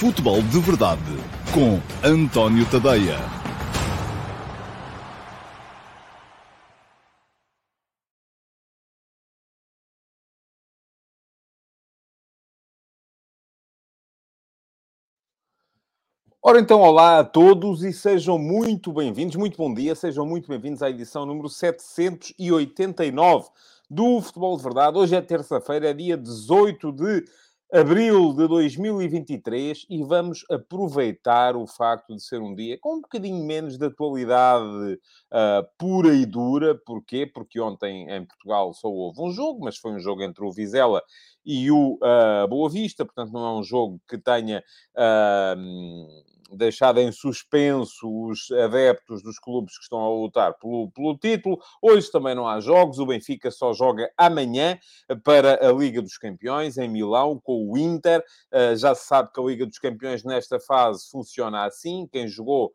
Futebol de Verdade com António Tadeia. Ora então, olá a todos e sejam muito bem-vindos, muito bom dia, sejam muito bem-vindos à edição número 789 do Futebol de Verdade. Hoje é terça-feira, é dia 18 de abril de 2023 e vamos aproveitar o facto de ser um dia com um bocadinho menos de atualidade uh, pura e dura. Porquê? Porque ontem em Portugal só houve um jogo, mas foi um jogo entre o Vizela e o uh, Boa Vista, portanto não é um jogo que tenha uh, deixado em suspenso os adeptos dos clubes que estão a lutar pelo, pelo título. Hoje também não há jogos, o Benfica só joga amanhã para a Liga dos Campeões, em Milão, com o Inter. Uh, já se sabe que a Liga dos Campeões nesta fase funciona assim, quem jogou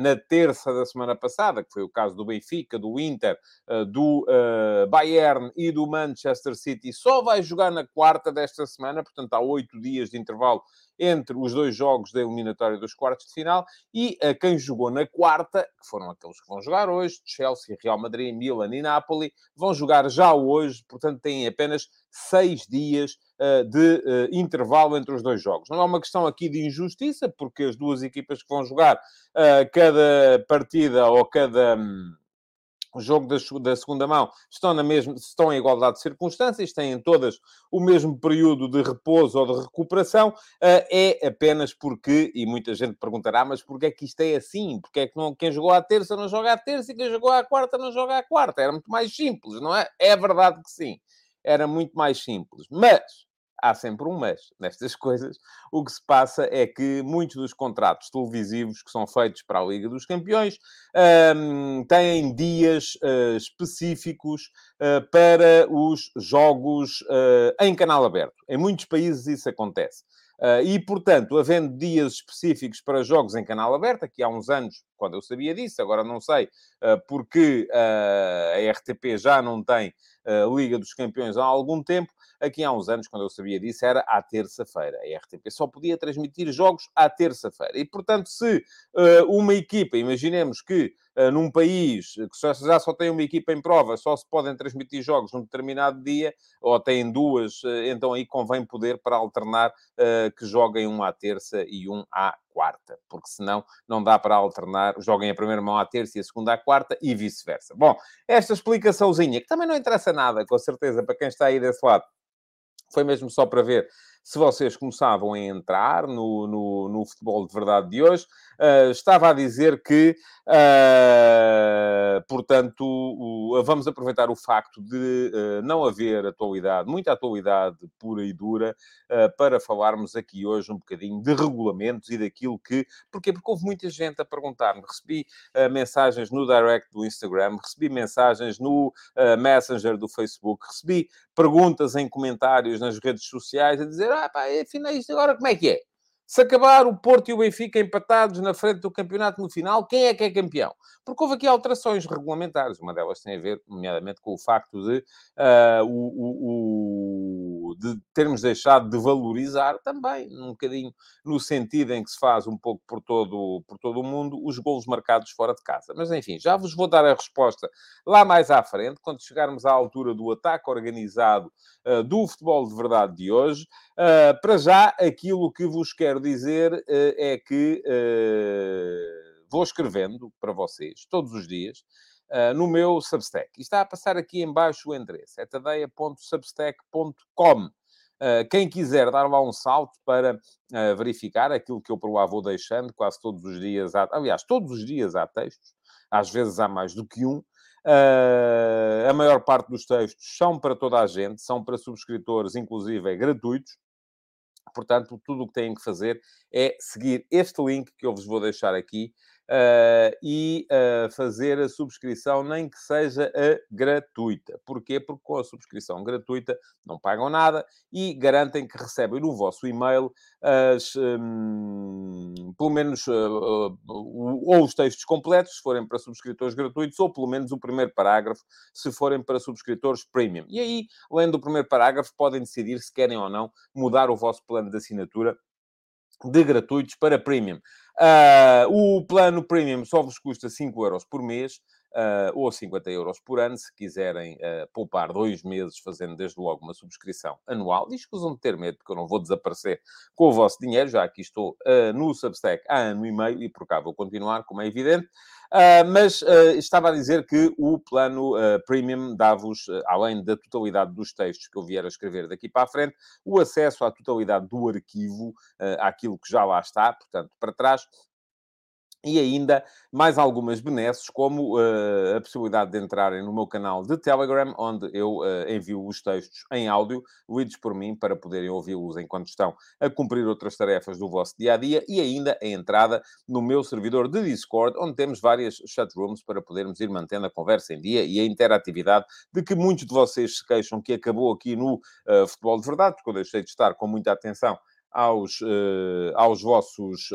na terça da semana passada, que foi o caso do Benfica, do Inter, uh, do uh, Bayern e do Manchester City, só vai jogar na quarta desta semana, portanto há oito dias de intervalo entre os dois jogos da eliminatória dos quartos de final. E a quem jogou na quarta, que foram aqueles que vão jogar hoje, Chelsea, Real Madrid, Milan e Napoli, vão jogar já hoje, portanto têm apenas seis dias uh, de uh, intervalo entre os dois jogos. Não é uma questão aqui de injustiça, porque as duas equipas que vão jogar uh, cada partida ou cada... O jogo da, da, segunda mão estão, na mesma, estão em igualdade de circunstâncias, têm todas o mesmo período de repouso ou de recuperação, é apenas porque, e muita gente perguntará, mas porquê é que isto é assim? Porque é que não, quem jogou à terça não joga à terça e quem jogou à quarta não joga à quarta? Era muito mais simples, não é? É verdade que sim, era muito mais simples. Mas há sempre um mas nestas coisas. O que se passa é que muitos dos contratos televisivos que são feitos para a Liga dos Campeões um, têm dias uh, específicos uh, para os jogos uh, em canal aberto. Em muitos países isso acontece. Uh, e, portanto, havendo dias específicos para jogos em canal aberto, aqui há uns anos, quando eu sabia disso, agora não sei, uh, porque uh, a RTP já não tem Liga dos Campeões há algum tempo, aqui há uns anos, quando eu sabia disso, era à terça-feira. A RTP só podia transmitir jogos à terça-feira. E, portanto, se uma equipa, imaginemos que num país que já só tem uma equipa em prova, só se podem transmitir jogos num determinado dia, ou têm duas, uh, então aí convém poder para alternar uh, que joguem um à terça e um à quarta, porque senão não dá para alternar, joguem a primeira mão à terça e a segunda à quarta e vice-versa. Bom, esta explicaçãozinha, que também não interessa nada, com certeza, para quem está aí desse lado, foi mesmo só para ver se vocês começavam a entrar no, no, no futebol de verdade de hoje. Uh, estava a dizer que, uh, portanto, o, vamos aproveitar o facto de uh, não haver atualidade, muita atualidade pura e dura, para falarmos aqui hoje um bocadinho de regulamentos e daquilo que. Porquê? Porque houve muita gente a perguntar-me. Recebi mensagens no direct do Instagram, recebi mensagens no Messenger do Facebook, recebi perguntas em comentários nas redes sociais a dizer: ah, pá, afinal, isto agora como é que é? Se acabar o Porto e o Benfica empatados na frente do campeonato no final, quem é que é campeão? Porque houve aqui alterações regulamentares. Uma delas tem a ver, nomeadamente, com o facto de, uh, o, o, o, de termos deixado de valorizar também, um bocadinho no sentido em que se faz um pouco por todo, por todo o mundo, os golos marcados fora de casa. Mas, enfim, já vos vou dar a resposta lá mais à frente, quando chegarmos à altura do ataque organizado uh, do futebol de verdade de hoje. Uh, para já, aquilo que vos quero dizer uh, é que vou escrevendo para vocês todos os dias no meu Substack. E está a passar aqui embaixo o endereço, é tadeia.substack.com. quem quiser dar lá um salto para verificar aquilo que eu por lá vou deixando, quase todos os dias, há, aliás, todos os dias há textos, às vezes há mais do que um, Uh, a maior parte dos textos são para toda a gente, são para subscritores, inclusive é gratuitos. Portanto, tudo o que têm que fazer é seguir este link que eu vos vou deixar aqui uh, e uh, fazer a subscrição, nem que seja a gratuita. Porquê? Porque com a subscrição gratuita não pagam nada e garantem que recebem no vosso e-mail as, um, pelo menos uh, ou os textos completos, se forem para subscritores gratuitos, ou pelo menos o primeiro parágrafo, se forem para subscritores premium. E aí, além do primeiro parágrafo, podem decidir se querem ou não mudar o vosso plano de assinatura de gratuitos para Premium. Uh, o plano Premium só vos custa 5 euros por mês. Uh, ou 50 euros por ano, se quiserem uh, poupar dois meses fazendo desde logo uma subscrição anual. E escusam de ter medo, porque eu não vou desaparecer com o vosso dinheiro, já aqui estou uh, no Substack há ano e meio e por cá vou continuar, como é evidente. mas estava a dizer que o plano Premium dá-vos, além da totalidade dos textos que eu vier a escrever daqui para a frente, o acesso à totalidade do arquivo, àquilo que já lá está, portanto, para trás, e ainda mais algumas benesses, como uh, a possibilidade de entrarem no meu canal de Telegram, onde eu uh, envio os textos em áudio, lidos por mim, para poderem ouvi-los enquanto estão a cumprir outras tarefas do vosso dia a dia, e ainda a entrada no meu servidor de Discord, onde temos várias chatrooms para podermos ir mantendo a conversa em dia e a interatividade de que muitos de vocês se queixam que acabou aqui no uh, Futebol de Verdade, porque eu deixei de estar com muita atenção aos, aos vossos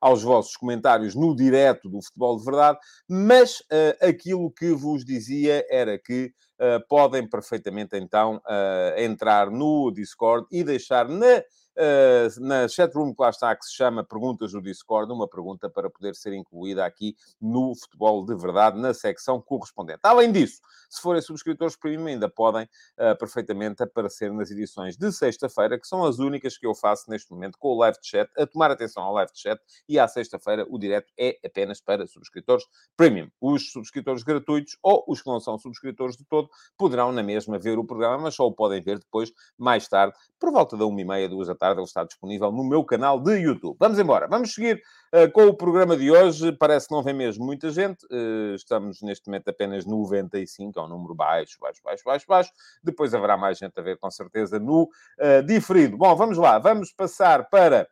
aos vossos comentários no direto do Futebol de Verdade, mas uh, aquilo que vos dizia era que uh, podem perfeitamente então uh, entrar no Discord e deixar na uh, na chatroom que lá está, que se chama Perguntas do Discord, uma pergunta para poder ser incluída aqui no Futebol de Verdade, na secção correspondente. Além disso, se forem subscritores premium, ainda podem uh, perfeitamente aparecer nas edições de sexta-feira, que são as únicas que eu faço neste momento com o live chat, a tomar atenção ao live chat, e à sexta-feira o direto é apenas para subscritores premium. Os subscritores gratuitos ou os que não são subscritores de todo poderão na mesma ver o programa, mas só o podem ver depois, mais tarde, por volta da uma e meia, duas da tarde, tarde ele está disponível no meu canal de YouTube. Vamos embora, vamos seguir uh, com o programa de hoje. Parece que não vem mesmo muita gente. Uh, estamos neste momento apenas 95, é um número baixo, baixo, baixo, baixo, baixo. Depois haverá mais gente a ver, com certeza, no uh, diferido. Bom, vamos lá, vamos passar para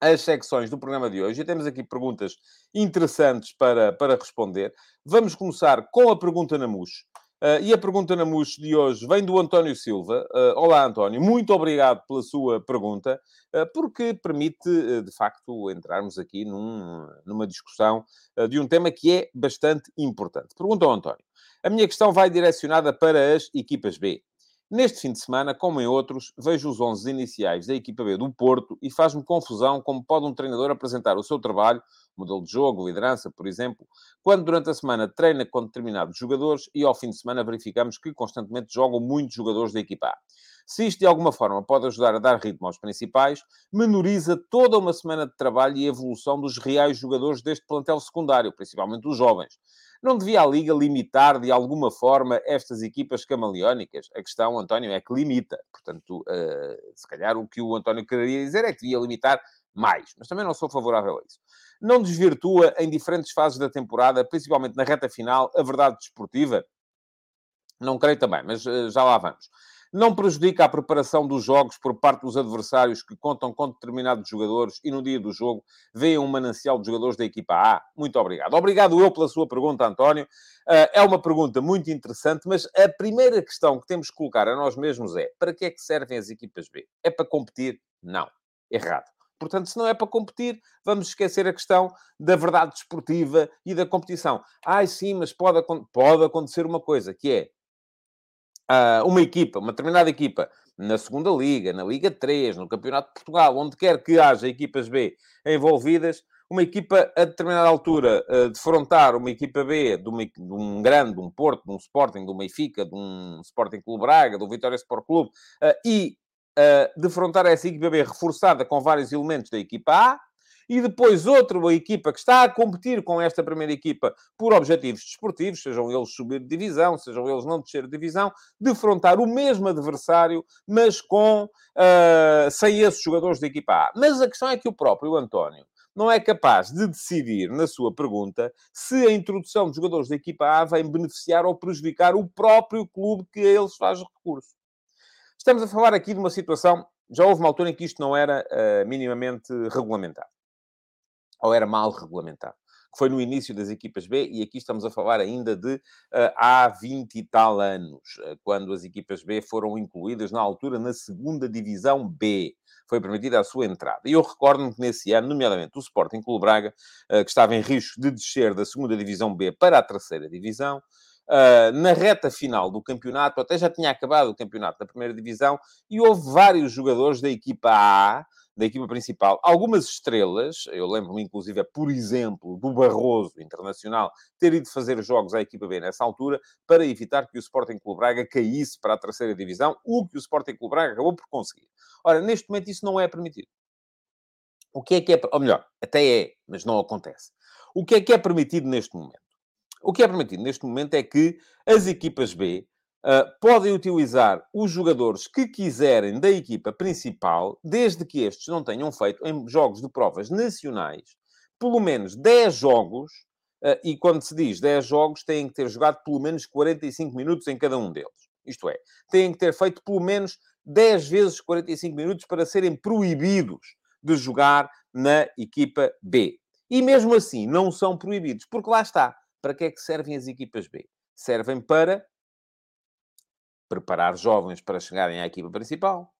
as secções do programa de hoje e temos aqui perguntas interessantes para, para responder. Vamos começar com a pergunta na MUS. Uh, e a pergunta na MUS de hoje vem do António Silva. Uh, olá, António. Muito obrigado pela sua pergunta, uh, porque permite, de facto, entrarmos aqui num, numa discussão de um tema que é bastante importante. Pergunta ao António. A minha questão vai direcionada para as equipas B. Neste fim de semana, como em outros, vejo os 11 iniciais da equipa B do Porto e faz-me confusão como pode um treinador apresentar o seu trabalho, modelo de jogo, liderança, por exemplo, quando durante a semana treina com determinados jogadores e ao fim de semana verificamos que constantemente jogam muitos jogadores da equipa A. Se isto de alguma forma pode ajudar a dar ritmo aos principais, menoriza toda uma semana de trabalho e evolução dos reais jogadores deste plantel secundário, principalmente os jovens. Não devia a Liga limitar de alguma forma estas equipas camaleónicas? A questão, António, é que limita. Portanto, uh, se calhar o que o António queria dizer é que devia limitar mais, mas também não sou favorável a isso. Não desvirtua em diferentes fases da temporada, principalmente na reta final, a verdade desportiva? Não creio também, mas uh, já lá vamos não prejudica a preparação dos jogos por parte dos adversários que contam com determinados jogadores e no dia do jogo veem um manancial de jogadores da equipa A? Muito obrigado. Obrigado eu pela sua pergunta, António. Ah, é uma pergunta muito interessante, mas a primeira questão que temos que colocar a nós mesmos é: para que é que servem as equipas B? É para competir? Não. Errado. Portanto, se não é para competir, vamos esquecer a questão da verdade desportiva e da competição. Ai, sim, mas pode, pode acontecer uma coisa, que é uh, uma equipa, uma determinada equipa, na segunda Liga, na Liga 3, no Campeonato de Portugal, onde quer que haja equipas B envolvidas, uma equipa a determinada altura uh, defrontar uma equipa B de, uma, de, um grande, de um Porto, de um Sporting, de um Benfica, de um Sporting Clube Braga, do Vitória Sport Clube, uh, e uh, defrontar essa equipa B reforçada com vários elementos da equipa A, e depois outra equipa que está a competir com esta primeira equipa por objetivos desportivos, sejam eles subir de divisão, sejam eles não descer de divisão, defrontar o mesmo adversário, mas com uh, sem esses jogadores da equipa A. Mas a questão é que o próprio António não é capaz de decidir, na sua pergunta, se a introdução de jogadores da equipa A vem beneficiar ou prejudicar o próprio clube que a eles faz recurso. Estamos a falar aqui de uma situação, já houve uma altura em que isto não era uh, minimamente regulamentado ou era mal regulamentado. Que foi no início das equipas B, e aqui estamos a falar ainda de uh, há 20 e tal anos, uh, quando as equipas B foram incluídas na altura na segunda divisão B. Foi permitida a sua entrada. E eu recordo-me que nesse ano, nomeadamente o Sporting Clube Braga, uh, que estava em risco de descer da segunda divisão B para a terceira divisão, Uh, na reta final do campeonato, até já tinha acabado o campeonato da primeira divisão, e houve vários jogadores da equipa A da equipa principal, algumas estrelas, eu lembro-me inclusive, por exemplo, do Barroso Internacional, ter ido fazer jogos à equipa B nessa altura, para evitar que o Sporting Clube Braga caísse para a terceira divisão, o que o Sporting Clube Braga acabou por conseguir. Ora, neste momento isso não é permitido. O que é que é, ou melhor, até é, mas não acontece. O que é que é permitido neste momento? O que é permitido neste momento é que as equipas B uh, podem utilizar os jogadores que quiserem da equipa principal, desde que estes não tenham feito, em jogos de provas nacionais, pelo menos 10 jogos, uh, e quando se diz 10 jogos, têm que ter jogado pelo menos 45 minutos em cada um deles. Isto é, têm que ter feito pelo menos 10 vezes 45 minutos para serem proibidos de jogar na equipa B. E mesmo assim, não são proibidos, porque lá está. Para que é que servem as equipas B? Servem para preparar jovens para chegarem à equipa principal,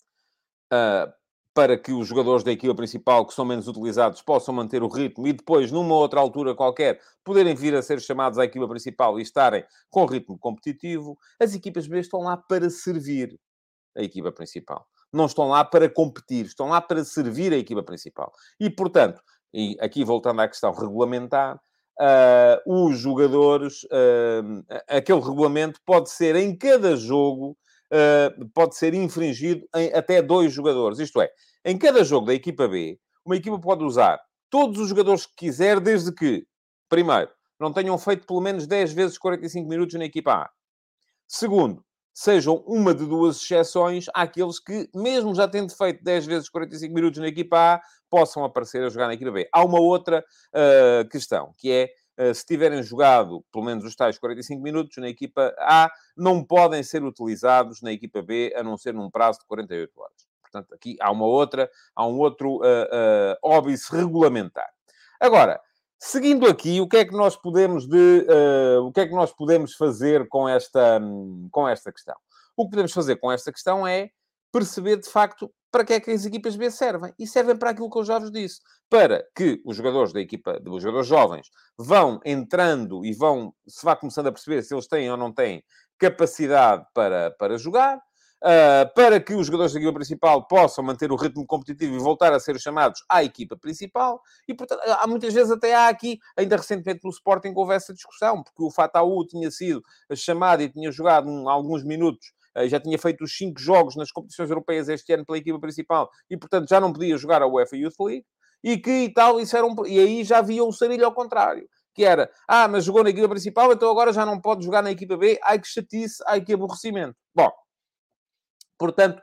uh, para que os jogadores da equipa principal, que são menos utilizados, possam manter o ritmo e depois, numa outra altura qualquer, poderem vir a ser chamados à equipa principal e estarem com ritmo competitivo. As equipas B estão lá para servir a equipa principal. Não estão lá para competir, estão lá para servir a equipa principal. E, portanto, e aqui voltando à questão regulamentar, uh, os jogadores, uh, aquele regulamento pode ser em cada jogo, uh, pode ser infringido em até dois jogadores. Isto é, em cada jogo da equipa B, uma equipa pode usar todos os jogadores que quiser, desde que, primeiro, não tenham feito pelo menos 10 vezes 45 minutos na equipa A. Segundo, sejam uma de duas exceções àqueles que, mesmo já tendo feito 10 vezes 45 minutos na equipa A, possam aparecer a jogar na equipa B. Há uma outra uh, questão, que é, uh, se tiverem jogado pelo menos os tais 45 minutos na equipa A, não podem ser utilizados na equipa B, a não ser num prazo de 48 horas. Portanto, aqui há uma outra, há um outro uh, óbice regulamentar. Agora, Seguindo aqui, o que é que nós podemos de, uh, o que é que nós podemos fazer com esta, com esta questão? O que podemos fazer com esta questão é perceber de facto para que é que as equipas B servem. E servem para aquilo que eu já vos disse. Para que os jogadores da equipa, os jogadores jovens, vão entrando e vão, se vá começando a perceber se eles têm ou não têm capacidade para, para jogar, uh, para que os jogadores da equipa principal possam manter o ritmo competitivo e voltar a ser chamados à equipa principal. E, portanto, há muitas vezes até há aqui, ainda recentemente no Sporting houve essa discussão, porque o Fataú tinha sido chamado e tinha jogado um, alguns minutos já tinha feito os cinco jogos nas competições europeias este ano pela equipa principal e, portanto, já não podia jogar a UEFA Youth League. E que e tal, isso era um... E aí já havia um sarilho ao contrário. Que era, ah, mas jogou na equipa principal, então agora já não pode jogar na equipa B. Ai que chatice, ai que aborrecimento. Bom, Portanto,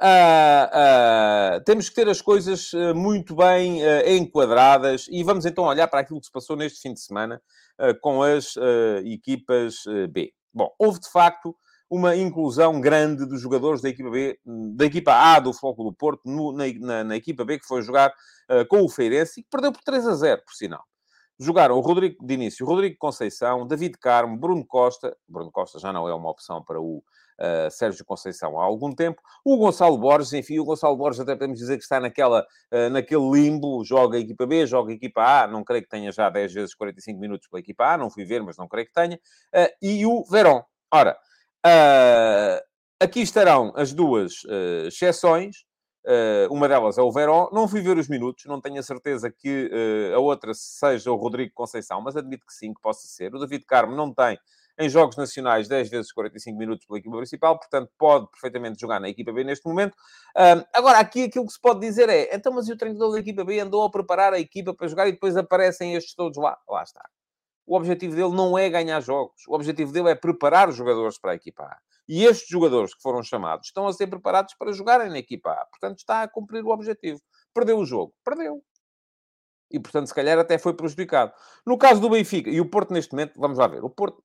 uh, uh, temos que ter as coisas ah, muito bem enquadradas e vamos então olhar para aquilo que se passou neste fim de semana com as equipas B. Bom, houve de facto uma inclusão grande dos jogadores da equipa B, da equipa A do do Porto, no, na, na, na, equipa B que foi jogar uh, com o Feirense e que perdeu por 3 a 0, por sinal. Jogaram o Rodrigo de início, Rodrigo Conceição, David Carmo, Bruno Costa. Bruno Costa já não é uma opção para o uh, Sérgio Conceição há algum tempo. O Gonçalo Borges, enfim, o Gonçalo Borges até podemos dizer que está naquela, uh, naquele limbo, joga a equipa B, joga a equipa A, não creio que tenha já 10 vezes 45 minutos pela equipa A, não fui ver, mas não creio que tenha. E o Verón. Ora, aqui estarão as duas exceções. Uh, uma delas é o Verón. Não fui ver os minutos, não tenho a certeza que uh, a outra seja o Rodrigo Conceição, mas admito que sim, que possa ser. O David Carmo não tem em jogos nacionais 10 vezes 45 minutos pela equipa principal, portanto pode perfeitamente jogar na equipa B neste momento. Agora, aqui aquilo que se pode dizer é, então, mas o treinador da equipa B andou a preparar a equipa para jogar e depois aparecem estes todos lá? Lá está. O objetivo dele não é ganhar jogos. O objetivo dele é preparar os jogadores para a equipa A. E estes jogadores que foram chamados estão a ser preparados para jogarem na equipa A. Portanto, está a cumprir o objetivo. Perdeu o jogo. Perdeu e, portanto, se calhar até foi prejudicado. No caso do Benfica, e o Porto neste momento, vamos lá ver, o Porto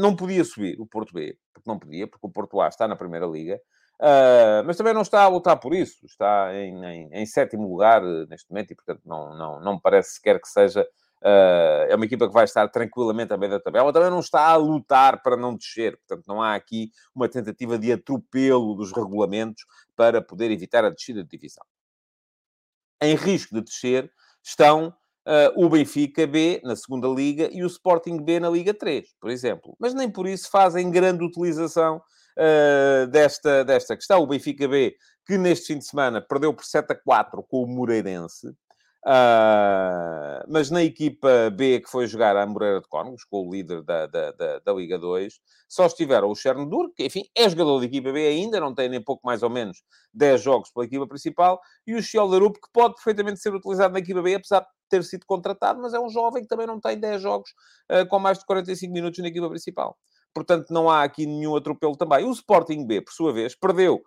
não podia subir, o Porto B, porque não podia, porque o Porto A está na Primeira Liga, uh, mas também não está a lutar por isso, está em, em, em sétimo lugar uh, neste momento e, portanto, não, não, não parece sequer que seja. Uh, é uma equipa que vai estar tranquilamente à beira da tabela, também não está a lutar para não descer, portanto, não há aqui uma tentativa de atropelo dos regulamentos para poder evitar a descida de divisão. Em risco de descer, estão uh, o Benfica B na segunda Liga e o Sporting B na Liga 3, por exemplo. Mas nem por isso fazem grande utilização uh, desta, desta questão. O Benfica B, que neste fim de semana perdeu por 7 a 4 com o Moreirense. Uh, mas na equipa B que foi jogar a Moreira de Cónegos, com o líder da, da, da, da Liga 2, só estiveram o Chernobyl, que enfim é jogador da equipa B ainda, não tem nem pouco mais ou menos 10 jogos pela equipa principal, e o Schelderup, que pode perfeitamente ser utilizado na equipa B, apesar de ter sido contratado, mas é um jovem que também não tem 10 jogos uh, com mais de 45 minutos na equipa principal. Portanto, não há aqui nenhum atropelo também. O Sporting B, por sua vez, perdeu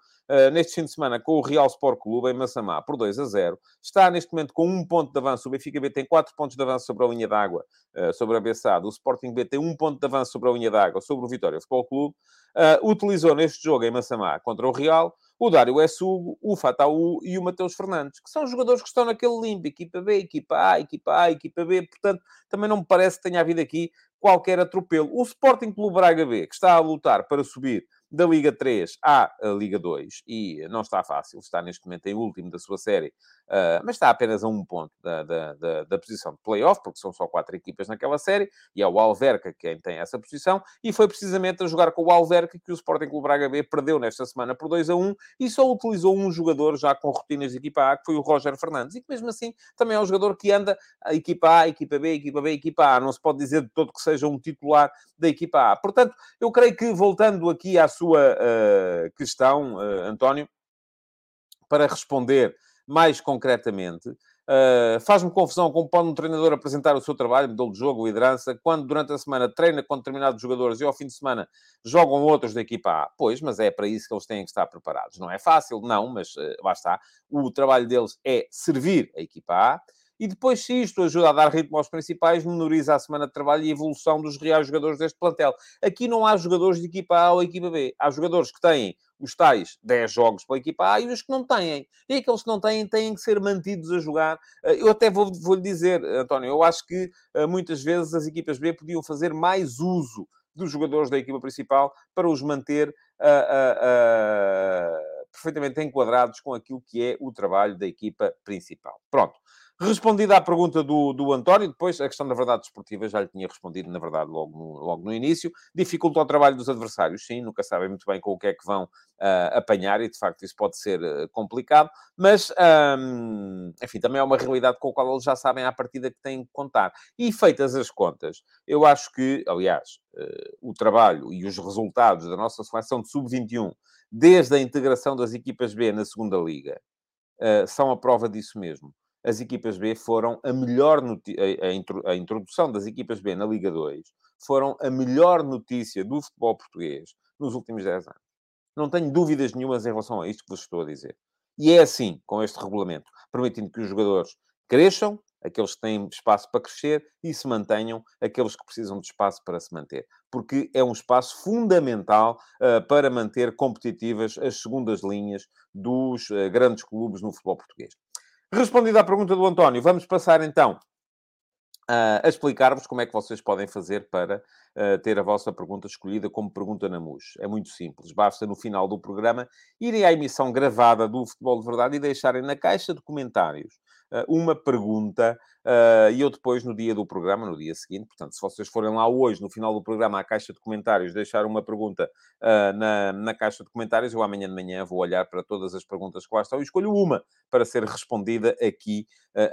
neste fim de semana com o Real Sport Clube em Massamá por 2 a 0. Está neste momento com um ponto de avanço. O Benfica B tem 4 pontos de avanço sobre a linha d'água, uh, sobre a Bessade. O Sporting B tem um ponto de avanço sobre a linha d'água, sobre o Vitória Futebol Clube. Uh, utilizou neste jogo em Massamá contra o Real o Dário Essugo, o Fataú e o Mateus Fernandes, que são jogadores que estão naquele limbo, equipa B, equipa A, equipa A, equipa B, portanto, também não me parece que tenha havido aqui qualquer atropelo. O Sporting Clube Braga B, que está a lutar para subir da Liga 3 à Liga 2, e não está fácil, está neste momento em último da sua série, uh, mas está apenas a um ponto da, da, da, da, posição de playoff, porque são só quatro equipas naquela série, e é o Alverca quem tem essa posição, e foi precisamente a jogar com o Alverca que o Sporting Clube Braga B perdeu nesta semana por 2 a 1, e só utilizou um jogador já com rotinas de equipa A, que foi o Roger Fernandes, e que mesmo assim também é um jogador que anda a equipa A, equipa B, equipa B, equipa A, não se pode dizer de todo que seja um titular da equipa A. Portanto, eu creio que, voltando aqui à sua uh, questão, uh, António, para responder mais concretamente, uh, faz-me confusão como pode um treinador apresentar o seu trabalho, modelo de jogo, liderança, quando durante a semana treina com determinados jogadores e ao fim de semana jogam outros da equipa A. Pois, mas é para isso que eles têm que estar preparados. Não é fácil, não, mas lá está. O trabalho deles é servir a equipa A e depois, se isto ajuda a dar ritmo aos principais, menoriza a semana de trabalho e a evolução dos reais jogadores deste plantel. Aqui não há jogadores de equipa A ou equipa B. Há jogadores que têm os tais 10 jogos pela equipa A e os que não têm. E aqueles que não têm têm que ser mantidos a jogar. Eh, eu até vou, vou dizer, António, eu acho que eh, muitas vezes as equipas B podiam fazer mais uso dos jogadores da equipa principal para os manter uh, uh, uh, perfeitamente enquadrados com aquilo que é o trabalho da equipa principal. Pronto. Respondida à pergunta do, do António, depois a questão da verdade desportiva já lhe tinha respondido, na verdade, logo no, logo no início. Dificulta o trabalho dos adversários, sim, nunca sabem muito bem com o que é que vão uh, apanhar e, de facto, isso pode ser uh, complicado, mas, um, enfim, também é uma realidade com a qual eles já sabem à partida que têm que contar. E feitas as contas, eu acho que, aliás, uh, o trabalho e os resultados da nossa seleção de sub-21, desde a integração das equipas B na segunda liga, são a prova disso mesmo as equipas B foram a melhor a, a, introdução das equipas B na Liga 2 foram a melhor notícia do futebol português nos últimos 10 anos. Não tenho dúvidas nenhumas em relação a isto que vos estou a dizer. E é assim, com este regulamento, permitindo que os jogadores cresçam, aqueles que têm espaço para crescer, e se mantenham aqueles que precisam de espaço para se manter. Porque é um espaço fundamental uh, para manter competitivas as segundas linhas dos uh, grandes clubes no futebol português. Respondida à pergunta do António, vamos passar então a explicar-vos como é que vocês podem fazer para uh, ter a vossa pergunta escolhida como pergunta na MUS. É muito simples. Basta, no final do programa, irem à emissão gravada do Futebol de Verdade e deixarem na caixa de comentários uh, uma pergunta uh, e eu depois, no dia do programa, no dia seguinte, portanto, se vocês forem lá hoje, no final do programa, à caixa de comentários, deixar uma pergunta na, na caixa de comentários, eu amanhã de manhã vou olhar para todas as perguntas que lá estão e escolho uma para ser respondida aqui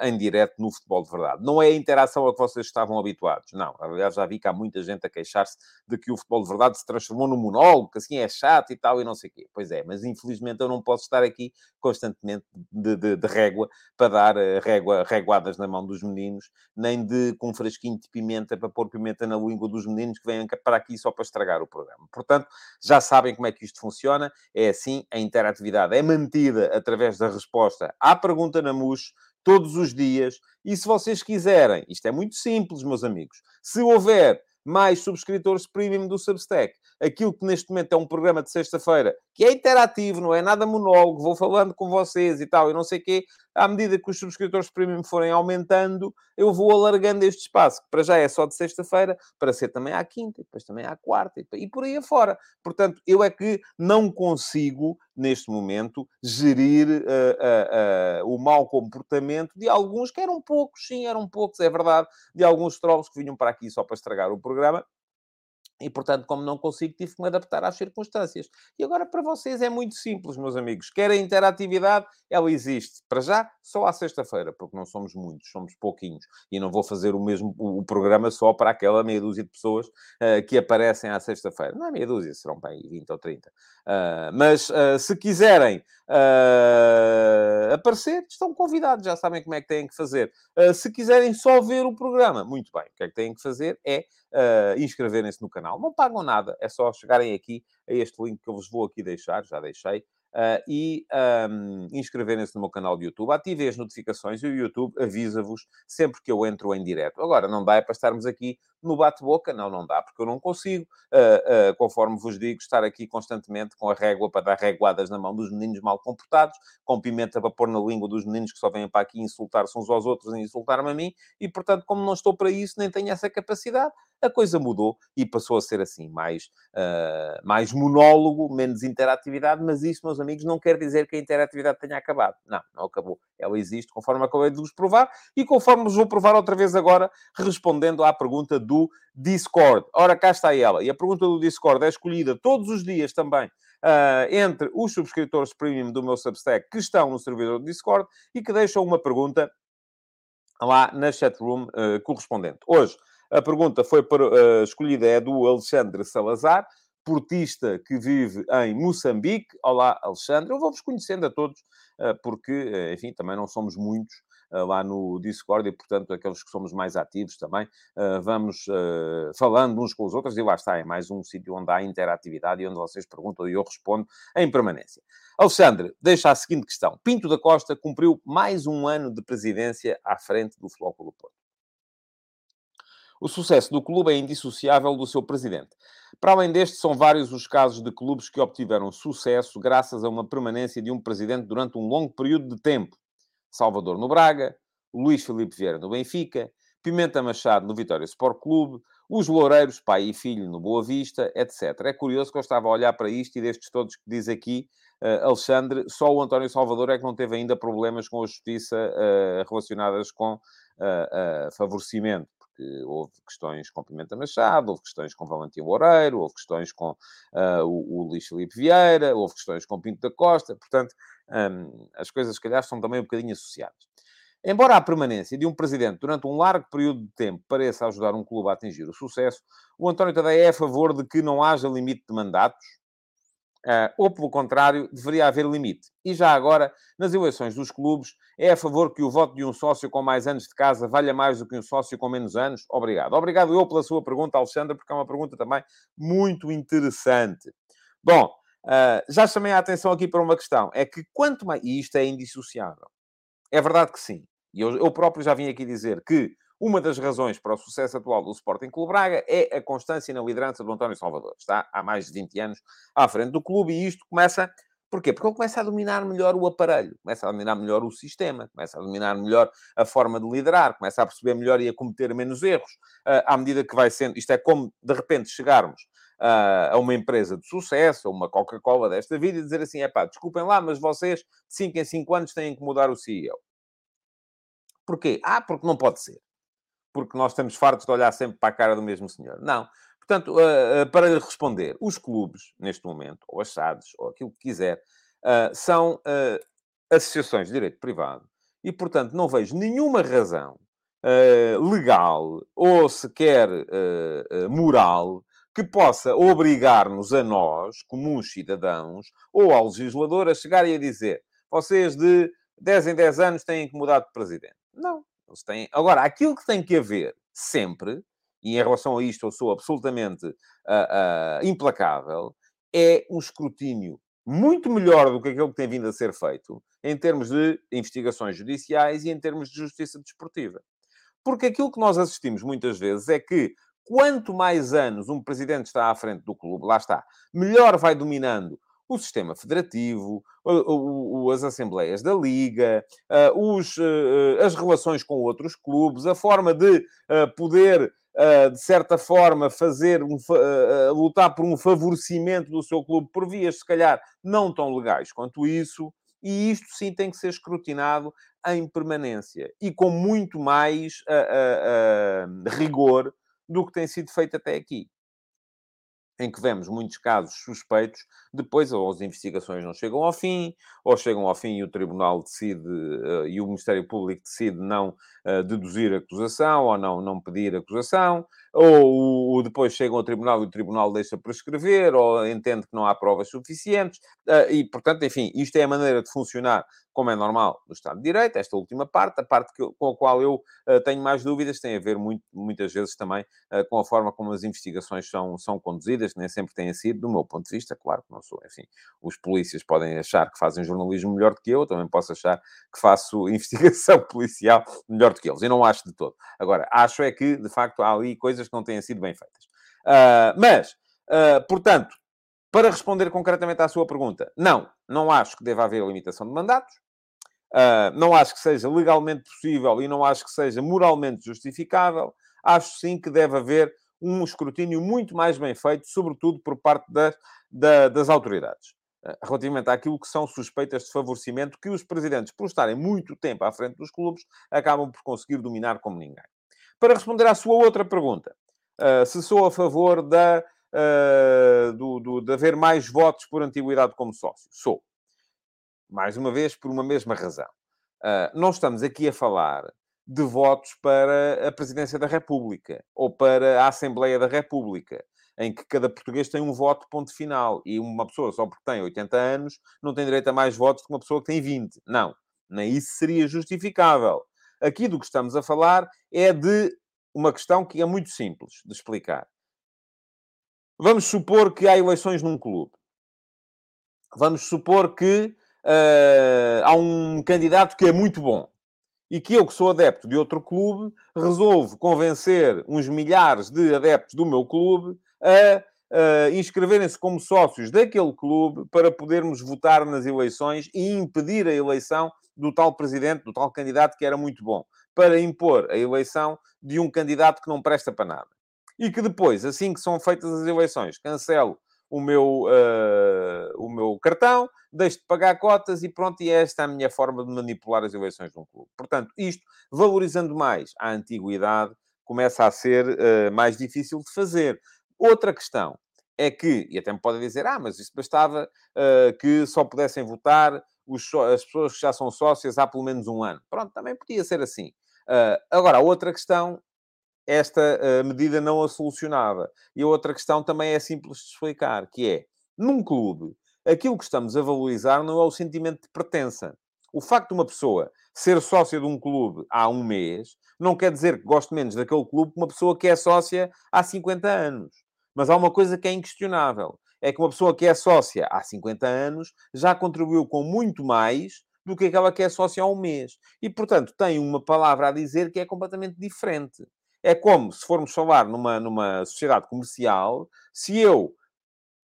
em direto no Futebol de Verdade. Não é a interação a que vocês estavam habituados, não. Aliás, já vi que há muita gente a queixar-se de que o Futebol de Verdade se transformou num monólogo, que assim é chato e tal, e não sei o quê. Pois é, mas infelizmente eu não posso estar aqui constantemente de, de, de régua para dar uh, régua, reguadas na mão dos meninos, nem de com um frasquinho de pimenta para pôr pimenta na língua dos meninos que vêm para aqui só para estragar o programa. Portanto, já sabem como é que isto funciona. É assim, a interatividade é mantida através da resposta à pergunta na MUS, todos os dias. E se vocês quiserem, isto é muito simples, meus amigos, se houver mais subscritores premium do Substack. Aquilo que neste momento é um programa de sexta-feira, que é interativo, não é nada monólogo, vou falando com vocês e tal, e não sei o quê. À medida que os subscritores premium forem aumentando, eu vou alargando este espaço, que para já é só de sexta-feira, para ser também à quinta, e depois também à quarta, e por aí afora. Portanto, eu é que não consigo, neste momento, gerir uh, uh, uh, o mau comportamento de alguns, que eram poucos, sim, eram poucos, é verdade, de alguns trolls que vinham para aqui só para estragar o programa, E, portanto, como não consigo, tive que me adaptar às circunstâncias. E agora, para vocês, é muito simples, meus amigos. Querem interatividade? Ela existe. Para já, só à sexta-feira, porque não somos muitos, somos pouquinhos. E não vou fazer o mesmo o, programa só para aquela meia dúzia de pessoas uh, que aparecem à sexta-feira. Não é meia dúzia, serão bem 20 ou 30. Uh, mas, uh, se quiserem aparecer, estão convidados. Já sabem como é que têm que fazer. se quiserem só ver o programa, muito bem. O que é que têm que fazer é inscreverem-se no canal. Não pagam nada. É só chegarem aqui a este link que eu vos vou aqui deixar. Já deixei uh, e um, inscreverem-se no meu canal de YouTube. Ativem as notificações e o YouTube avisa-vos sempre que eu entro em direto. Agora, não dá é para estarmos aqui no bate-boca? Não, não dá, porque eu não consigo, uh, uh, conforme vos digo, estar aqui constantemente com a régua para dar reguadas na mão dos meninos mal comportados, com pimenta para pôr na língua dos meninos que só vêm para aqui insultar-se uns aos outros e insultar-me a mim, e portanto, como não estou para isso, nem tenho essa capacidade, a coisa mudou e passou a ser assim, mais, uh, mais monólogo, menos interatividade, mas isso, meus amigos, não quer dizer que a interatividade tenha acabado. Não, não acabou. Ela existe, conforme acabei de vos provar, e conforme vos vou provar outra vez agora, respondendo à pergunta do Discord. Ora, cá está ela. E a pergunta do Discord é escolhida todos os dias também uh, entre os subscritores premium do meu Substack que estão no servidor do Discord e que deixam uma pergunta lá na chatroom uh, correspondente. Hoje, a pergunta foi para, uh, escolhida é do Alexandre Salazar, portista que vive em Moçambique. Olá, Alexandre. Eu vou-vos conhecendo a todos, uh, porque, uh, enfim, também não somos muitos lá no Discord e, portanto, aqueles que somos mais ativos também, vamos falando uns com os outros e lá está, é mais um sítio onde há interatividade e onde vocês perguntam e eu respondo em permanência. Alexandre, deixa a seguinte questão. Pinto da Costa cumpriu mais um ano de presidência à frente do Flóculo Porto. O sucesso do clube é indissociável do seu presidente. Para além deste, são vários os casos de clubes que obtiveram sucesso graças a uma permanência de um presidente durante um longo período de tempo. Salvador no Braga, Luís Filipe Vieira no Benfica, Pimenta Machado no Vitória Sport Clube, os Loureiros, pai e filho no Boa Vista, etc. É curioso que eu estava a olhar para isto e destes todos que diz aqui, uh, Alexandre, só o António Salvador é que não teve ainda problemas com a justiça uh, relacionadas com uh, favorecimento porque houve questões com Pimenta Machado, houve questões com Valentim Loureiro, houve questões com uh, o, o Luís Filipe Vieira, houve questões com Pinto da Costa, portanto, um, as coisas, se calhar, são também um bocadinho associadas. Embora a permanência de um presidente durante um largo período de tempo pareça ajudar um clube a atingir o sucesso, o António Tadeia é a favor de que não haja limite de mandatos, Uh, ou, pelo contrário, deveria haver limite. E já agora, nas eleições dos clubes, é a favor que o voto de um sócio com mais anos de casa valha mais do que um sócio com menos anos? Obrigado. Obrigado eu pela sua pergunta, Alexandre, porque é uma pergunta também muito interessante. Bom, uh, já chamei a atenção aqui para uma questão. É que quanto mais... E isto é indissociável. É verdade que sim. E eu, eu próprio já vim aqui dizer que uma das razões para o sucesso atual do Sporting Clube Braga é a constância na liderança do António Salvador. Está há mais de 20 anos à frente do clube e isto começa... Porquê? Porque ele começa a dominar melhor o aparelho, começa a dominar melhor o sistema, começa a dominar melhor a forma de liderar, começa a perceber melhor e a cometer menos erros. Uh, à medida que vai sendo... Isto é como, de repente, chegarmos uh, a uma empresa de sucesso, a uma Coca-Cola desta vida, e dizer assim, é pá, desculpem lá, mas vocês, de 5 em 5 anos, têm que mudar o CEO. Porquê? Ah, porque não pode ser porque nós estamos fartos de olhar sempre para a cara do mesmo senhor. Não. Portanto, uh, uh, para responder, os clubes, neste momento, ou as SADs, ou aquilo que quiser, uh, são associações de direito privado. E, portanto, não vejo nenhuma razão legal ou sequer moral que possa obrigar-nos a nós, comuns cidadãos, ou ao legislador, a chegarem a dizer vocês de 10 em 10 anos têm que mudar de presidente. Não. Eles têm... Agora, aquilo que tem que haver sempre, e em relação a isto eu sou absolutamente uh, uh, implacável, é um escrutínio muito melhor do que aquele que tem vindo a ser feito em termos de investigações judiciais e em termos de justiça desportiva. Porque aquilo que nós assistimos muitas vezes é que quanto mais anos um presidente está à frente do clube, lá está, melhor vai dominando o sistema federativo, as assembleias da Liga, uh, os, uh, as relações com outros clubes, a forma de poder, de certa forma, fazer um, lutar por um favorecimento do seu clube por vias, se calhar, não tão legais quanto isso. E isto sim tem que ser escrutinado em permanência e com muito mais rigor do que tem sido feito até aqui. Em que vemos muitos casos suspeitos, depois ou as investigações não chegam ao fim, ou chegam ao fim e o Tribunal decide, uh, e o Ministério Público decide não uh, deduzir acusação, ou não, não pedir acusação, ou, ou, depois chegam ao Tribunal e o Tribunal deixa prescrever, ou entende que não há provas suficientes, uh, e, portanto, enfim, isto é a maneira de funcionar como é normal no Estado de Direito, esta última parte, a parte que, com a qual eu uh, tenho mais dúvidas, tem a ver muito, muitas vezes também uh, com a forma como as investigações são, são conduzidas, nem sempre têm sido, do meu ponto de vista, claro que não sou, enfim, os polícias podem achar que fazem jornalismo melhor do que eu, também posso achar que faço investigação policial melhor do que eles, e não acho de todo. Agora, acho é que, de facto, há ali coisas que não têm sido bem feitas. Uh, mas, portanto, para responder concretamente à sua pergunta, não, não acho que deva haver limitação de mandatos. Uh, não acho que seja legalmente possível e não acho que seja moralmente justificável. Acho sim que deve haver um escrutínio muito mais bem feito, sobretudo por parte das, da, das autoridades, uh, relativamente àquilo que são suspeitas de favorecimento que os presidentes, por estarem muito tempo à frente dos clubes, acabam por conseguir dominar como ninguém. Para responder à sua outra pergunta, uh, se sou a favor da, do, do, de haver mais votos por antiguidade como sócio, sou mais uma vez, por uma mesma razão. Uh, não estamos aqui a falar de votos para a Presidência da República ou para a Assembleia da República, em que cada português tem um voto, ponto final. E uma pessoa, só porque tem 80 anos, não tem direito a mais votos do que uma pessoa que tem 20. Não. Nem isso seria justificável. Aqui do que estamos a falar é de uma questão que é muito simples de explicar. Vamos supor que há eleições num clube. Vamos supor que uh, há um candidato que é muito bom e que eu, que sou adepto de outro clube, resolvo convencer uns milhares de adeptos do meu clube a uh, inscreverem-se como sócios daquele clube para podermos votar nas eleições e impedir a eleição do tal presidente, do tal candidato que era muito bom, para impor a eleição de um candidato que não presta para nada. E que depois, assim que são feitas as eleições, cancelo o meu, uh, o meu cartão, deixo de pagar cotas e pronto, e esta é a minha forma de manipular as eleições de um clube. Portanto, isto, valorizando mais a antiguidade, começa a ser uh, mais difícil de fazer. Outra questão é que, e até me podem dizer, ah, mas isso bastava uh, que só pudessem votar os, as pessoas que já são sócias há pelo menos um ano. Pronto, também podia ser assim. Agora, a outra questão esta uh, medida não a solucionava. E a outra questão também é simples de explicar, que é, num clube, aquilo que estamos a valorizar não é o sentimento de pertença. O facto de uma pessoa ser sócia de um clube há um mês não quer dizer que goste menos daquele clube que uma pessoa que é sócia há 50 anos. Mas há uma coisa que é inquestionável. É que uma pessoa que é sócia há 50 anos já contribuiu com muito mais do que aquela que é sócia há um mês. E, portanto, tem uma palavra a dizer que é completamente diferente. É como se formos falar numa, numa sociedade comercial, se eu,